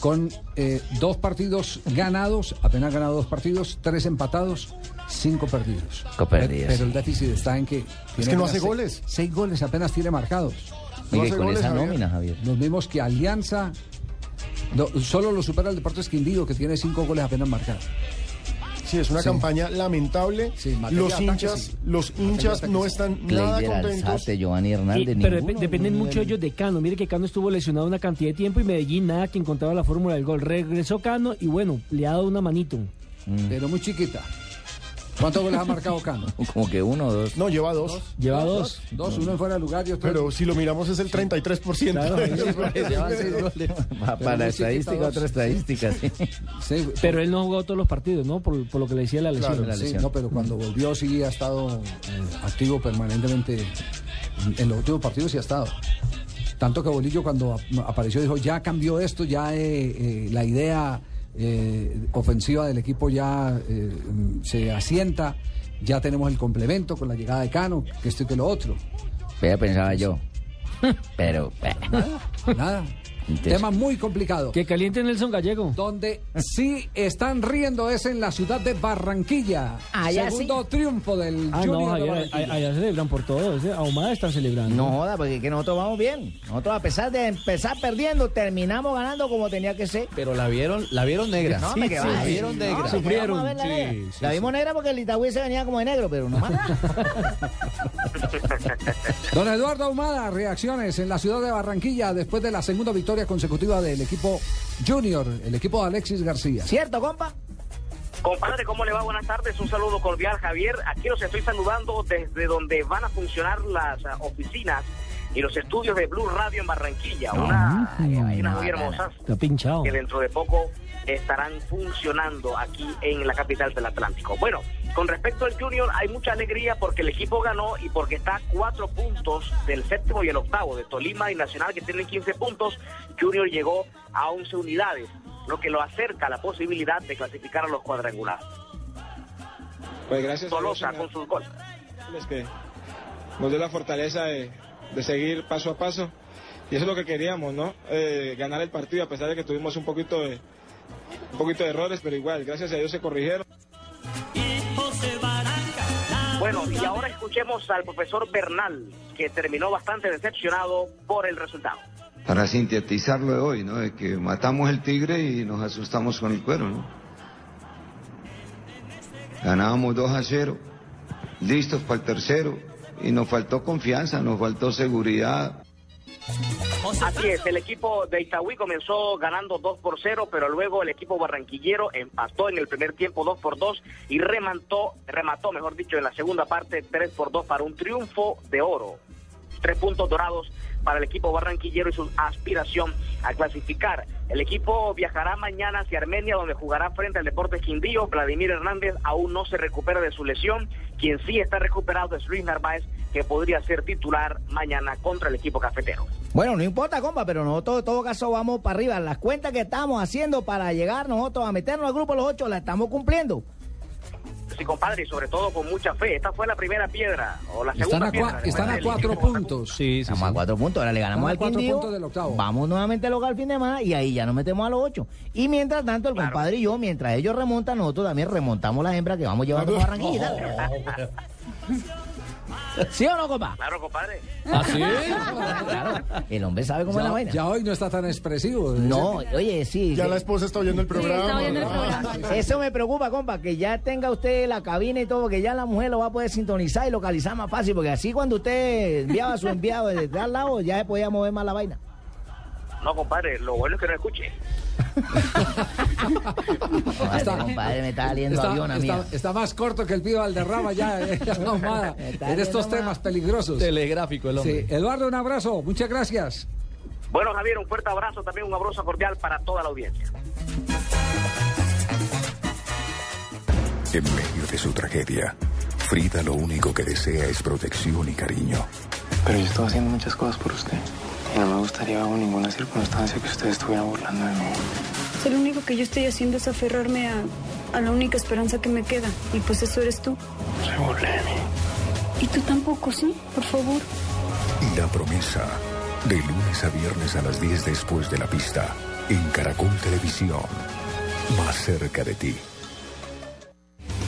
Con eh, dos partidos ganados, apenas ganado dos partidos, tres empatados, cinco perdidos. Cinco perdidos, Pero, el déficit está en que... tiene que no hace seis- goles. Seis goles apenas tiene marcados. Mire, con esa nómina, Javier. Los mismos que Alianza... no, solo lo supera el Deportes Quindío, que tiene cinco goles apenas marcados. Sí, es una Sí. campaña lamentable. materia los hinchas, sí. los hinchas ataque, no sí. están nada contentos. Alzate, Giovanni Y- Hernández, pero ninguno, dependen ninguno. mucho ellos de Cano. Mire que Cano estuvo lesionado una cantidad de tiempo y Medellín nada que encontraba la fórmula del gol. Regresó Cano y bueno, le ha dado una manito. Mm. Pero muy chiquita. ¿Cuántos goles ha marcado Cano? Como que uno o dos. No, lleva dos. Lleva dos. Dos, uno en fuera de lugar y otro... Pero si lo miramos es el 33%. Claro, de los sí, goles. Llevan seis goles. Va Para la estadística, otra estadística. sí. Sí, Pero él no jugó todos los partidos, ¿no? Por, por lo que le decía la lesión. Claro, la sí, lesión. no, pero cuando volvió sí ha estado eh, activo permanentemente en- los últimos partidos sí ha estado. Tanto que Bolillo cuando ap- apareció dijo, ya cambió esto, ya eh, eh, la idea eh, ofensiva del equipo ya eh, se asienta, ya tenemos el complemento con la llegada de Cano, que esto y que lo otro. Ya pensaba yo. Pero, eh, Nada. Entonces- Tema muy complicado. Que caliente Nelson Gallego. Donde sí están riendo es en la ciudad de Barranquilla. Allá Segundo triunfo del Ah, Junior no, de allá, allá celebran por todo. Ahumada están celebrando. No joda, porque es que nosotros vamos bien. Nosotros a pesar de empezar perdiendo, terminamos ganando como tenía que ser. Pero la vieron, la vieron negra. No, Sí, me la vieron negra. Sufrieron. la Sí, negra. sí, la sí. vimos negra porque el Itagüí se venía como de negro, pero no más. Don Eduardo Ahumada, reacciones en la ciudad de Barranquilla después de la segunda victoria consecutiva del equipo Junior, el equipo de Alexis García. ¿Cierto, compa? Compadre, ¿cómo le va? Buenas tardes. Un saludo cordial, Javier. Aquí los estoy saludando desde donde van a funcionar las ah, oficinas y los estudios de Blue Radio en Barranquilla. Una, Mm, hay unas muy hermosas Está pinchado. que dentro de poco estarán funcionando aquí en la capital del Atlántico. Bueno, con respecto al Junior, hay mucha alegría porque el equipo ganó y porque está a cuatro puntos del séptimo y el octavo, de Tolima y Nacional, que tienen 15 puntos. Junior llegó a 11 unidades, lo que lo acerca a la posibilidad de clasificar a los cuadrangulares. Pues gracias a Dios, Tolosa con sus goles. es que nos dé la fortaleza de, de seguir paso a paso. Y eso es lo que queríamos, ¿no? Eh, ganar el partido a pesar de que tuvimos un poquito de un poquito de errores, pero igual, gracias a Dios se corrigieron. Bueno, y ahora escuchemos al profesor Bernal, que terminó bastante decepcionado por el resultado. para sintetizar lo de hoy, ¿no? De que matamos el tigre y nos asustamos con el cuero, ¿no? Ganábamos 2 a 0, listos para el tercero, y nos faltó confianza, nos faltó seguridad. Así es, el equipo de Itagüí comenzó ganando 2 por 0, pero luego el equipo barranquillero empató en el primer tiempo 2 por 2 y remató, remató, mejor dicho, en la segunda parte 3 por 2 para un triunfo de oro. Tres puntos dorados para el equipo barranquillero y su aspiración a clasificar. El equipo viajará mañana hacia Armenia, donde jugará frente al Deportes Quindío. Vladimir Hernández aún no se recupera de su lesión. Quien sí está recuperado es Luis Narváez, que podría ser titular mañana contra el equipo cafetero. Bueno, no importa, compa, pero nosotros en todo caso vamos para arriba. Las cuentas que estamos haciendo para llegar nosotros a meternos al grupo de los ocho las estamos cumpliendo. Sí, compadre, y sobre todo con mucha fe. Esta fue la primera piedra, o la Están segunda a, piedra. están a cuatro equipo puntos. Sí, Estamos a cuatro puntos, ahora le ganamos Están a al cuatro Quindío. puntos del octavo. Vamos nuevamente local el fin de semana y ahí ya nos metemos a los ocho. Y mientras tanto, el compadre y yo, mientras ellos remontan, nosotros también remontamos las hembras que vamos llevando para Barranquilla. ¿Sí o no, compa? Claro, compadre. ¿Ah, sí? Claro. El hombre sabe cómo es la vaina. ya hoy no está tan expresivo. No, oye, sí. Ya sí. la esposa está oyendo el programa. Eso me preocupa, compa, que ya tenga usted la cabina y todo, que ya la mujer lo va a poder sintonizar y localizar más fácil, porque así cuando usted enviaba a su enviado desde al lado, ya se podía mover más la vaina. No, compadre, lo bueno es que no escuche. Este compadre me está saliendo está, avión a mí. está- está más corto que el pido Valderrama ya, eh, Ahumada, Está en estos temas peligrosos. Telegráfico el hombre. Sí, Eduardo, un abrazo, muchas gracias. Bueno, Javier, un fuerte abrazo, también un abrazo cordial para toda la audiencia. En medio de su tragedia, Frida lo único que desea es protección y cariño. Pero yo estoy haciendo muchas cosas por usted. Y no me gustaría bajo ninguna circunstancia que usted estuviera burlando de mí. Si lo único que yo estoy haciendo es aferrarme a, a la única esperanza que me queda. Y pues eso eres tú. Se burle de mí. Y tú tampoco, ¿sí? Por favor. La promesa. De lunes a viernes a las 10 después de la pista. En Caracol Televisión. Más cerca de ti.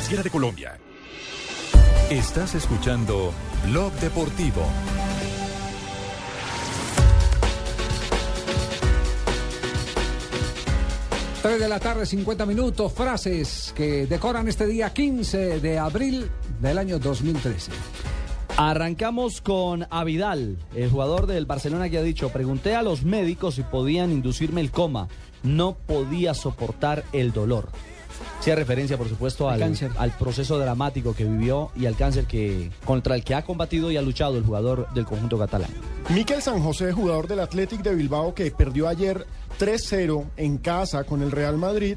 Superfinanciera de Colombia. Estás escuchando Blog Deportivo. Tres de la tarde, 50 minutos, frases que decoran este día 15 de abril del año 2013. Arrancamos con Avidal, el jugador del Barcelona que ha dicho, pregunté a los médicos si podían inducirme el coma, no podía soportar el dolor. Hacía referencia, por supuesto, al, al proceso dramático que vivió y al cáncer que contra el que ha combatido y ha luchado el jugador del conjunto catalán. Miquel San José, jugador del Athletic de Bilbao, que perdió ayer 3-0 en casa con el Real Madrid.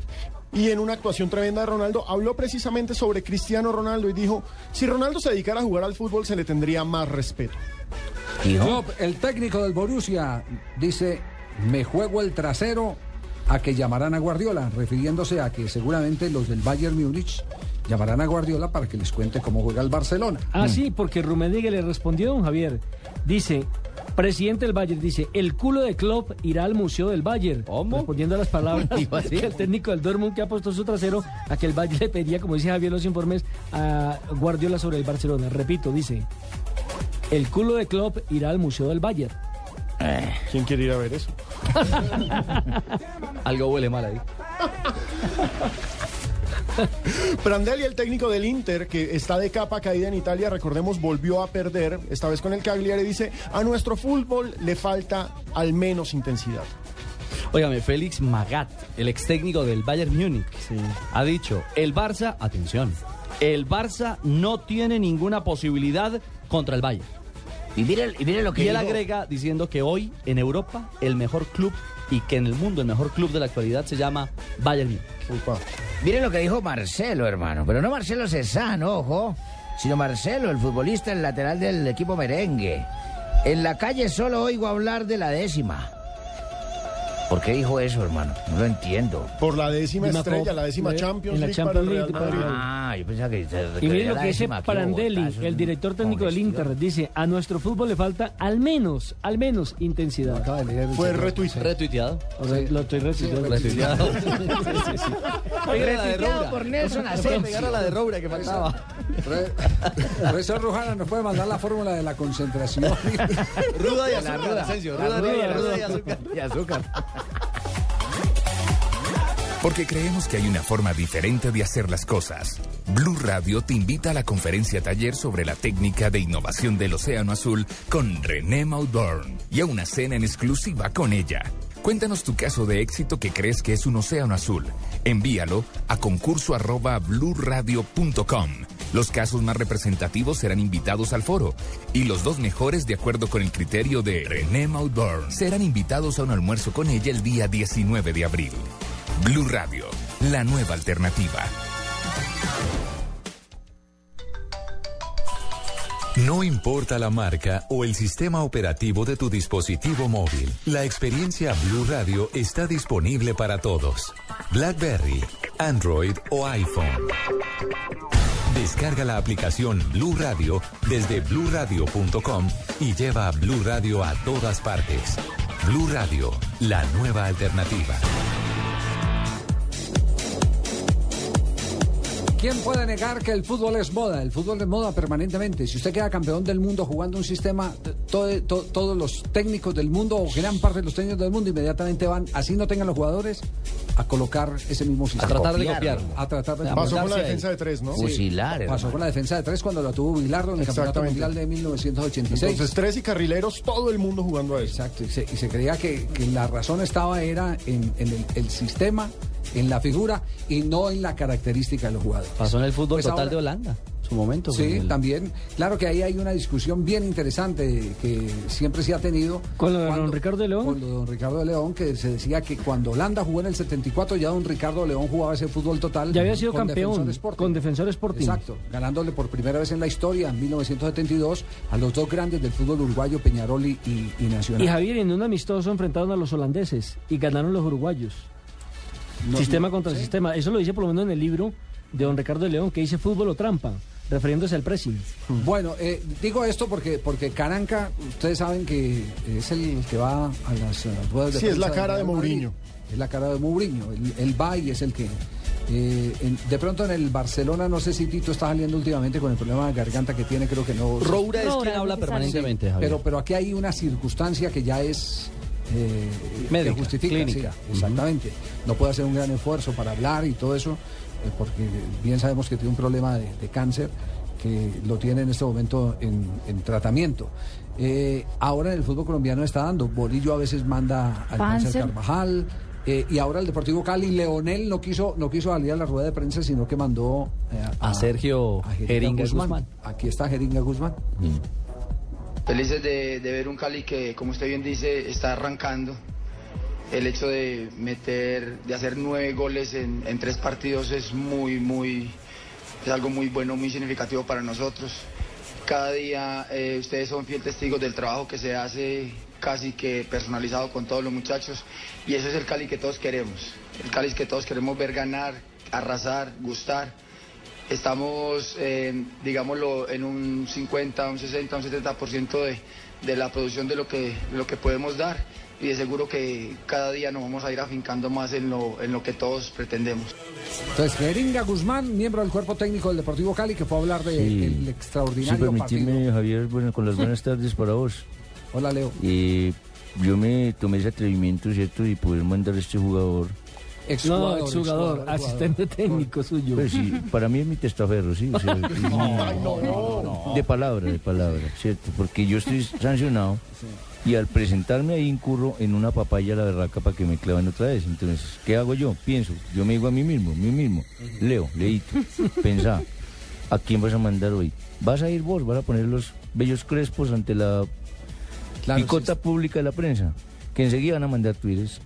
Y en una actuación tremenda de Ronaldo, habló precisamente sobre Cristiano Ronaldo y dijo, si Ronaldo se dedicara a jugar al fútbol se le tendría más respeto. Klopp, el técnico del Borussia, dice, me juego el trasero a que llamarán a Guardiola, refiriéndose a que seguramente los del Bayern Múnich llamarán a Guardiola para que les cuente cómo juega el Barcelona. Ah, sí, porque Rummenigge le respondió, don Javier. Dice, presidente del Bayern, dice, el culo de Klopp irá al Museo del Bayern. Respondiendo a las palabras que el técnico del Dortmund que ha puesto su trasero a que el Bayern le pedía, como dice Javier en los informes, a Guardiola sobre el Barcelona. Repito, dice, el culo de Klopp irá al Museo del Bayern. ¿Quién quiere ir a ver eso? Algo huele mal ahí. Prandelli, el técnico del Inter, que está de capa caída en Italia, recordemos, volvió a perder, esta vez con el Cagliari, dice, a nuestro fútbol le falta al menos intensidad. Óigame, Félix Magat, el ex técnico del Bayern Múnich, ha dicho, el Barça, atención, el Barça no tiene ninguna posibilidad contra el Bayern. Y mire, y mire lo que Y él dijo. agrega diciendo que hoy en Europa el mejor club y que en el mundo el mejor club de la actualidad se llama Bayern Múnich. Mire lo que dijo Marcelo, hermano. Pero no Marcelo Cezanne, ojo. Sino Marcelo, el futbolista, el lateral del equipo merengue. En la calle solo oigo hablar de la décima. ¿Por qué dijo eso, hermano? No lo entiendo. Por la décima Una estrella, copa, la décima en la Champions League Champions para el League Real de Madrid. Ah, yo pensaba que... Y miren lo que dice Parandelli, el director técnico del Inter, dice, a nuestro fútbol le falta al menos, al menos intensidad. Fue retuiteado. Retuiteado. O sea, lo estoy retuiteando. Retuiteado. De Roura. por Nelson Asensio. Pegar a la de Roura que faltaba. Profesor Rujana nos puede mandar la fórmula de la concentración. Ruda y azúcar, ruda. Asensio. Ruda. y azúcar. Porque creemos que hay una forma diferente de hacer las cosas. Blue Radio te invita a la conferencia taller sobre la técnica de innovación del Océano Azul con René Maudorn y a una cena en exclusiva con ella. Cuéntanos tu caso de éxito que crees que es un océano azul. Envíalo a concurso arroba bluradio.com. Los casos más representativos serán invitados al foro y los dos mejores, de acuerdo con el criterio de René Maudorn, serán invitados a un almuerzo con ella el día 19 de abril. Blue Radio, la nueva alternativa. No importa la marca o el sistema operativo de tu dispositivo móvil, la experiencia Blue Radio está disponible para todos. BlackBerry, Android o iPhone. Descarga la aplicación Blue Radio desde bluradio.com y lleva Blue Radio a todas partes. Blue Radio, la nueva alternativa. ¿Quién puede negar que el fútbol es moda? El fútbol es moda permanentemente. Si usted queda campeón del mundo jugando un sistema, todo- to- todos los técnicos del mundo o gran parte de los técnicos del mundo inmediatamente van, así no tengan los jugadores, a colocar ese mismo sistema. tratar de copiarlo. A tratar de Pasó con la a defensa de tres, ¿no? Fusilar, Pasó con la defensa de tres cuando la tuvo Bilardo en el Campeonato. Mundial de 1986. Entonces, tres y carrileros, todo el mundo jugando a eso. Exacto, y se, y se creía que, que la razón estaba era en, en el, el sistema, en la figura y no en la característica de los jugadores. Pasó en el fútbol Pues total ahora- de Holanda, su momento. Sí, el- también. Claro que ahí hay una discusión bien interesante que siempre se ha tenido. Con lo de cuando- don Ricardo de León. Con lo de don Ricardo de León, que se decía que cuando Holanda jugó en el 74, ya don Ricardo de León jugaba ese fútbol total. Ya había sido con campeón Defensor Sporting. con Defensor Sporting. Exacto, ganándole por primera vez en la historia, en 1972, a los dos grandes del fútbol uruguayo, Peñarol y, y- y Nacional. Y Javier, en un amistoso enfrentaron a los holandeses y ganaron los uruguayos. No, sistema no, contra sí. sistema. Eso lo dice por lo menos en el libro de don Ricardo de León, que dice fútbol o trampa, refiriéndose al pressing. Bueno, eh, digo esto porque porque Caranca, ustedes saben que es el que va a las, ruedas de Sí, es la cara de Madrid. Mourinho. Es la cara de Mourinho. Va y es el que. eh, en- de pronto en el Barcelona, no sé si Tito está saliendo últimamente con el problema de garganta que tiene, creo que no. Roura es Roura, quien habla permanentemente, Sí, Javier. pero, pero aquí hay una circunstancia que ya es. eh, Médica, que justifica, clínica. sí, exactamente. No puede hacer un gran esfuerzo para hablar y todo eso, porque bien sabemos que tiene un problema de, de cáncer que lo tiene en este momento en, en tratamiento. Eh, ahora en el fútbol colombiano está dando. Bolillo a veces manda al cáncer Carvajal. eh, y ahora el Deportivo Cali, Leonel no quiso no quiso salir a la rueda de prensa, sino que mandó eh, A Sergio Jeringa Guzmán. Aquí está Jeringa Guzmán. Felices de, de ver un Cali que, como usted bien dice, está arrancando. El hecho de meter, de hacer nueve goles en, tres partidos es muy, muy, es algo muy bueno, muy significativo para nosotros. Cada día eh, ustedes son fiel testigos del trabajo que se hace casi que personalizado con todos los muchachos y ese es el Cali que todos queremos. El Cali que todos queremos ver ganar, arrasar, gustar. Estamos, eh, digámoslo, en un 50, un 60, un 70% de, de la producción de lo, que, lo que podemos dar y de seguro que cada día nos vamos a ir afincando más en lo, en lo que todos pretendemos. Entonces, Jeringa Guzmán, miembro del cuerpo técnico del Deportivo Cali, que fue a hablar del Sí. el Sí, extraordinario partido. permitirme, Javier, bueno, con las buenas tardes para vos. Hola, Leo. Eh, yo me tomé ese atrevimiento, ¿cierto? Y poder mandar a este jugador. No, Exjugador, exjugador, exjugador, asistente técnico suyo. Pues sí, para mí es mi testaferro, sí. o sea, es mi- De palabra, de palabra, ¿cierto? Porque yo estoy sancionado y al presentarme ahí incurro en una papaya a la berraca para que me claven otra vez. Entonces, ¿qué hago yo? Pienso, yo me digo a mí mismo, mí mismo, Leo, leíto, pensá, ¿a quién vas a mandar hoy? ¿Vas a ir vos? ¿Vas a poner los bellos crespos ante la Claro, picota pública de la prensa? Que enseguida van a mandar tweets,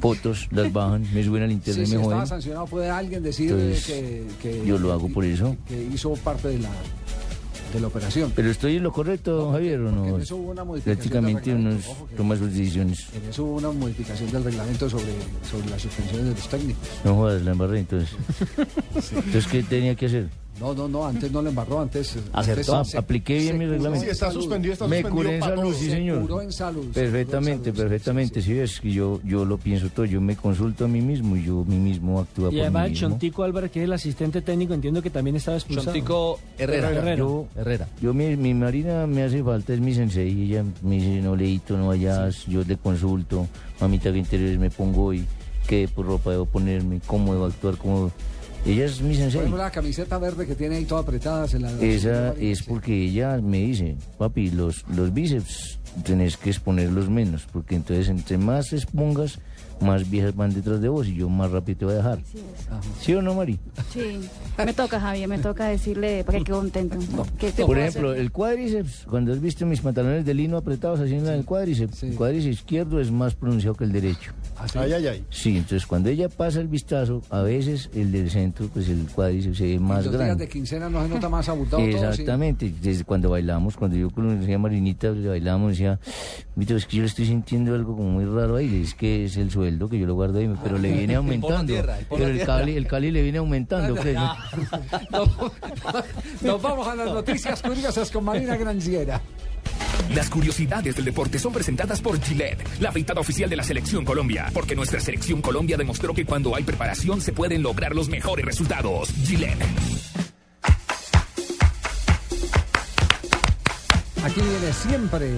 fotos, las bajan, me suben al Sí, internet, si me estaba joden. sancionado, puede alguien decir Entonces, que, que- yo lo hago por eso. que hizo parte de la, de la operación. Pero estoy en lo correcto, don Javier, ¿o no? en eso hubo una modificación Prácticamente uno toma sus decisiones. En eso hubo una modificación del reglamento sobre, sobre las suspensiones de los técnicos. No jodas, la embarré entonces. Entonces, ¿qué tenía que hacer? No, no, no, antes no le embarró, antes... Acertó, antes se- apliqué bien mi reglamento. en Sí, está suspendido, está Me suspendido curé en salud, todos. sí, Se señor. curó en salud. se Perfectamente, curó en salud, perfectamente. Sí, ves que yo, yo lo pienso todo. Yo me consulto a mí mismo y yo mí mismo actúo Y por además mí el mismo. Chontico Álvarez, que es el asistente técnico, entiendo que también estaba expulsado. Chontico Herrera. Yo, Herrera. yo mi, mi marina me hace falta, es mi sensei. y Ella me dice, no leíto, no vayas. Yo le consulto. Mamita, ¿qué interiores me pongo hoy? ¿Qué por ropa debo ponerme? ¿Cómo debo actuar? ¿Cómo... Ella es mi Por sensei. ejemplo, la camiseta verde que tiene ahí toda apretada. Se la, Esa es porque ella me dice, papi, los, los bíceps tenés que exponerlos menos, porque entonces entre más expongas, más viejas van detrás de vos y yo más rápido te voy a dejar. ¿Sí o no, Mari? Sí, me toca, Javier, me toca decirle para que quede contento. ¿Qué te Por ejemplo, hacer? el cuádriceps, cuando has visto mis pantalones de lino apretados así en el cuádriceps, el cuádriceps izquierdo es más pronunciado que el derecho. Ay, ay, ay. Sí, entonces cuando ella pasa el vistazo, a veces el del centro, pues el cuádriceps se ve más los grande. de quincena no se nota más abultado todo. sí. Exactamente, desde cuando bailamos, cuando yo conocía a Marinita, le bailábamos, decía, "Vito, es que yo le estoy sintiendo algo como muy raro ahí, es que es el sueldo que yo lo guardo ahí, pero le viene aumentando. Pero el Cali, el Cali le viene aumentando. Nos vamos a las noticias curiosas con Marina Granciera. Las curiosidades del deporte son presentadas por Gillette, la afeitada oficial de la Selección Colombia, porque nuestra Selección Colombia demostró que cuando hay preparación se pueden lograr los mejores resultados. Gillette. Aquí viene siempre.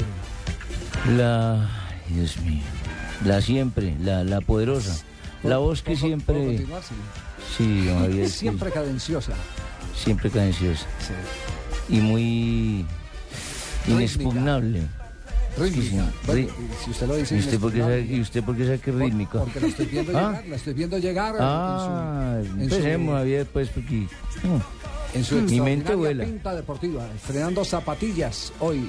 La. Dios mío. La siempre, la, la poderosa. La voz que ¿Puedo- siempre. Sí. Sí, don Javier, sí, Siempre cadenciosa. siempre cadenciosa. Y muy. Inexpugnable. Rítmica. Sí, Bueno, si usted lo dice ¿Y usted por qué sabe, inexpugnable. y usted por qué sabe que es rítmica? Porque la estoy viendo ¿Ah? llegar, la estoy viendo llegar en Ah, su- en su- empecemos, Javier, pues, porque. en su Mi mente vuela. pinta deportiva, estrenando zapatillas hoy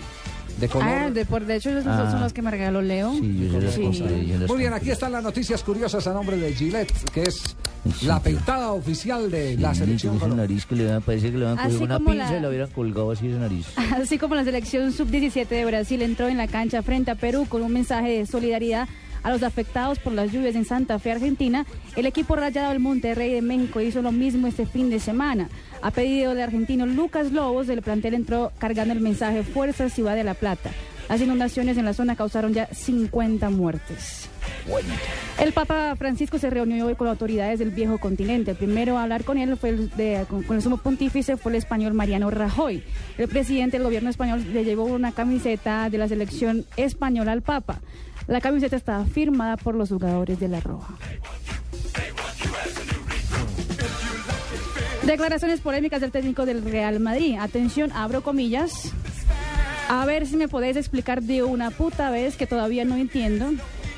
de color. Ah, de, por, de hecho, esos Ah. son los que me regaló Leo. Sí, yo compré. Muy bien, aquí están las noticias curiosas a nombre de Gillette, que es la peitada oficial de la selección nariz que le parece que le van a Así coger una como pinza la- y la hubieran colgado así esa nariz. Así como la selección sub-17 de Brasil entró en la cancha frente a Perú con un mensaje de solidaridad a los afectados por las lluvias en Santa Fe, Argentina, el equipo rayado del Monterrey de México hizo lo mismo este fin de semana. A pedido del argentino Lucas Lobos, el plantel entró cargando el mensaje Fuerza Ciudad de la Plata. Las inundaciones en la zona causaron ya 50 muertes. El Papa Francisco se reunió hoy con autoridades del viejo continente. El primero a hablar con él fue el, de- con el sumo pontífice fue el español Mariano Rajoy. El presidente del gobierno español le llevó una camiseta de la selección española al Papa. La camiseta estaba firmada por los jugadores de la Roja. Declaraciones polémicas del técnico del Real Madrid. Atención, abro comillas. A ver si me podéis explicar de una puta vez que todavía no entiendo.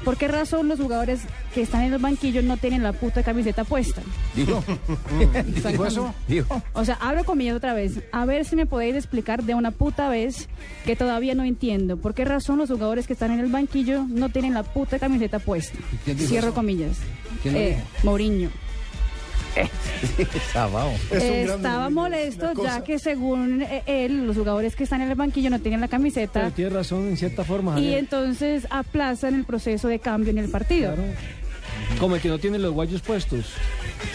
¿Por qué razón los jugadores que están en el banquillo no tienen la puta camiseta puesta? Dijo. ¿Dijo eso? Dijo. O sea, abro comillas otra vez. A ver si me podéis explicar de una puta vez que todavía no entiendo. ¿Por qué razón los jugadores que están en el banquillo no tienen la puta camiseta puesta? quién dijo Cierro eso? comillas. ¿Quién lo Eh, dijo? Mourinho. Sabao. Estaba molesto ya que según eh, él, los jugadores que están en el banquillo no tienen la camiseta. Pero tiene razón en cierta forma. Y entonces aplazan el proceso de cambio en el partido. Como el que no tiene los guayos puestos.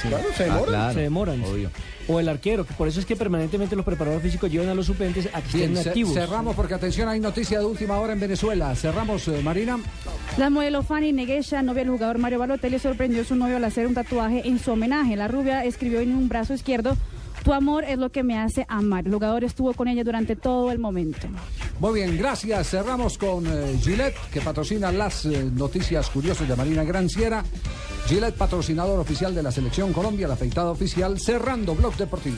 Claro, se demoran. Ah, claro. Se demoran. Obvio. O el arquero, que por eso es que permanentemente los preparadores físicos llevan a los suplentes a que Bien, estén activos. cerramos porque atención, hay noticia de última hora en Venezuela. Cerramos, eh, Marina. La modelo Fanny Neguesha, novia del jugador Mario Balotelli, sorprendió a su novio al hacer un tatuaje en su homenaje. La rubia escribió en un brazo izquierdo, tu amor es lo que me hace amar. El jugador estuvo con ella durante todo el momento. Muy bien, gracias. Cerramos con eh, Gillette, que patrocina las eh, noticias curiosas de Marina Granciera. Gillette, patrocinador oficial de la Selección Colombia, la afeitada oficial, cerrando Blog Deportivo.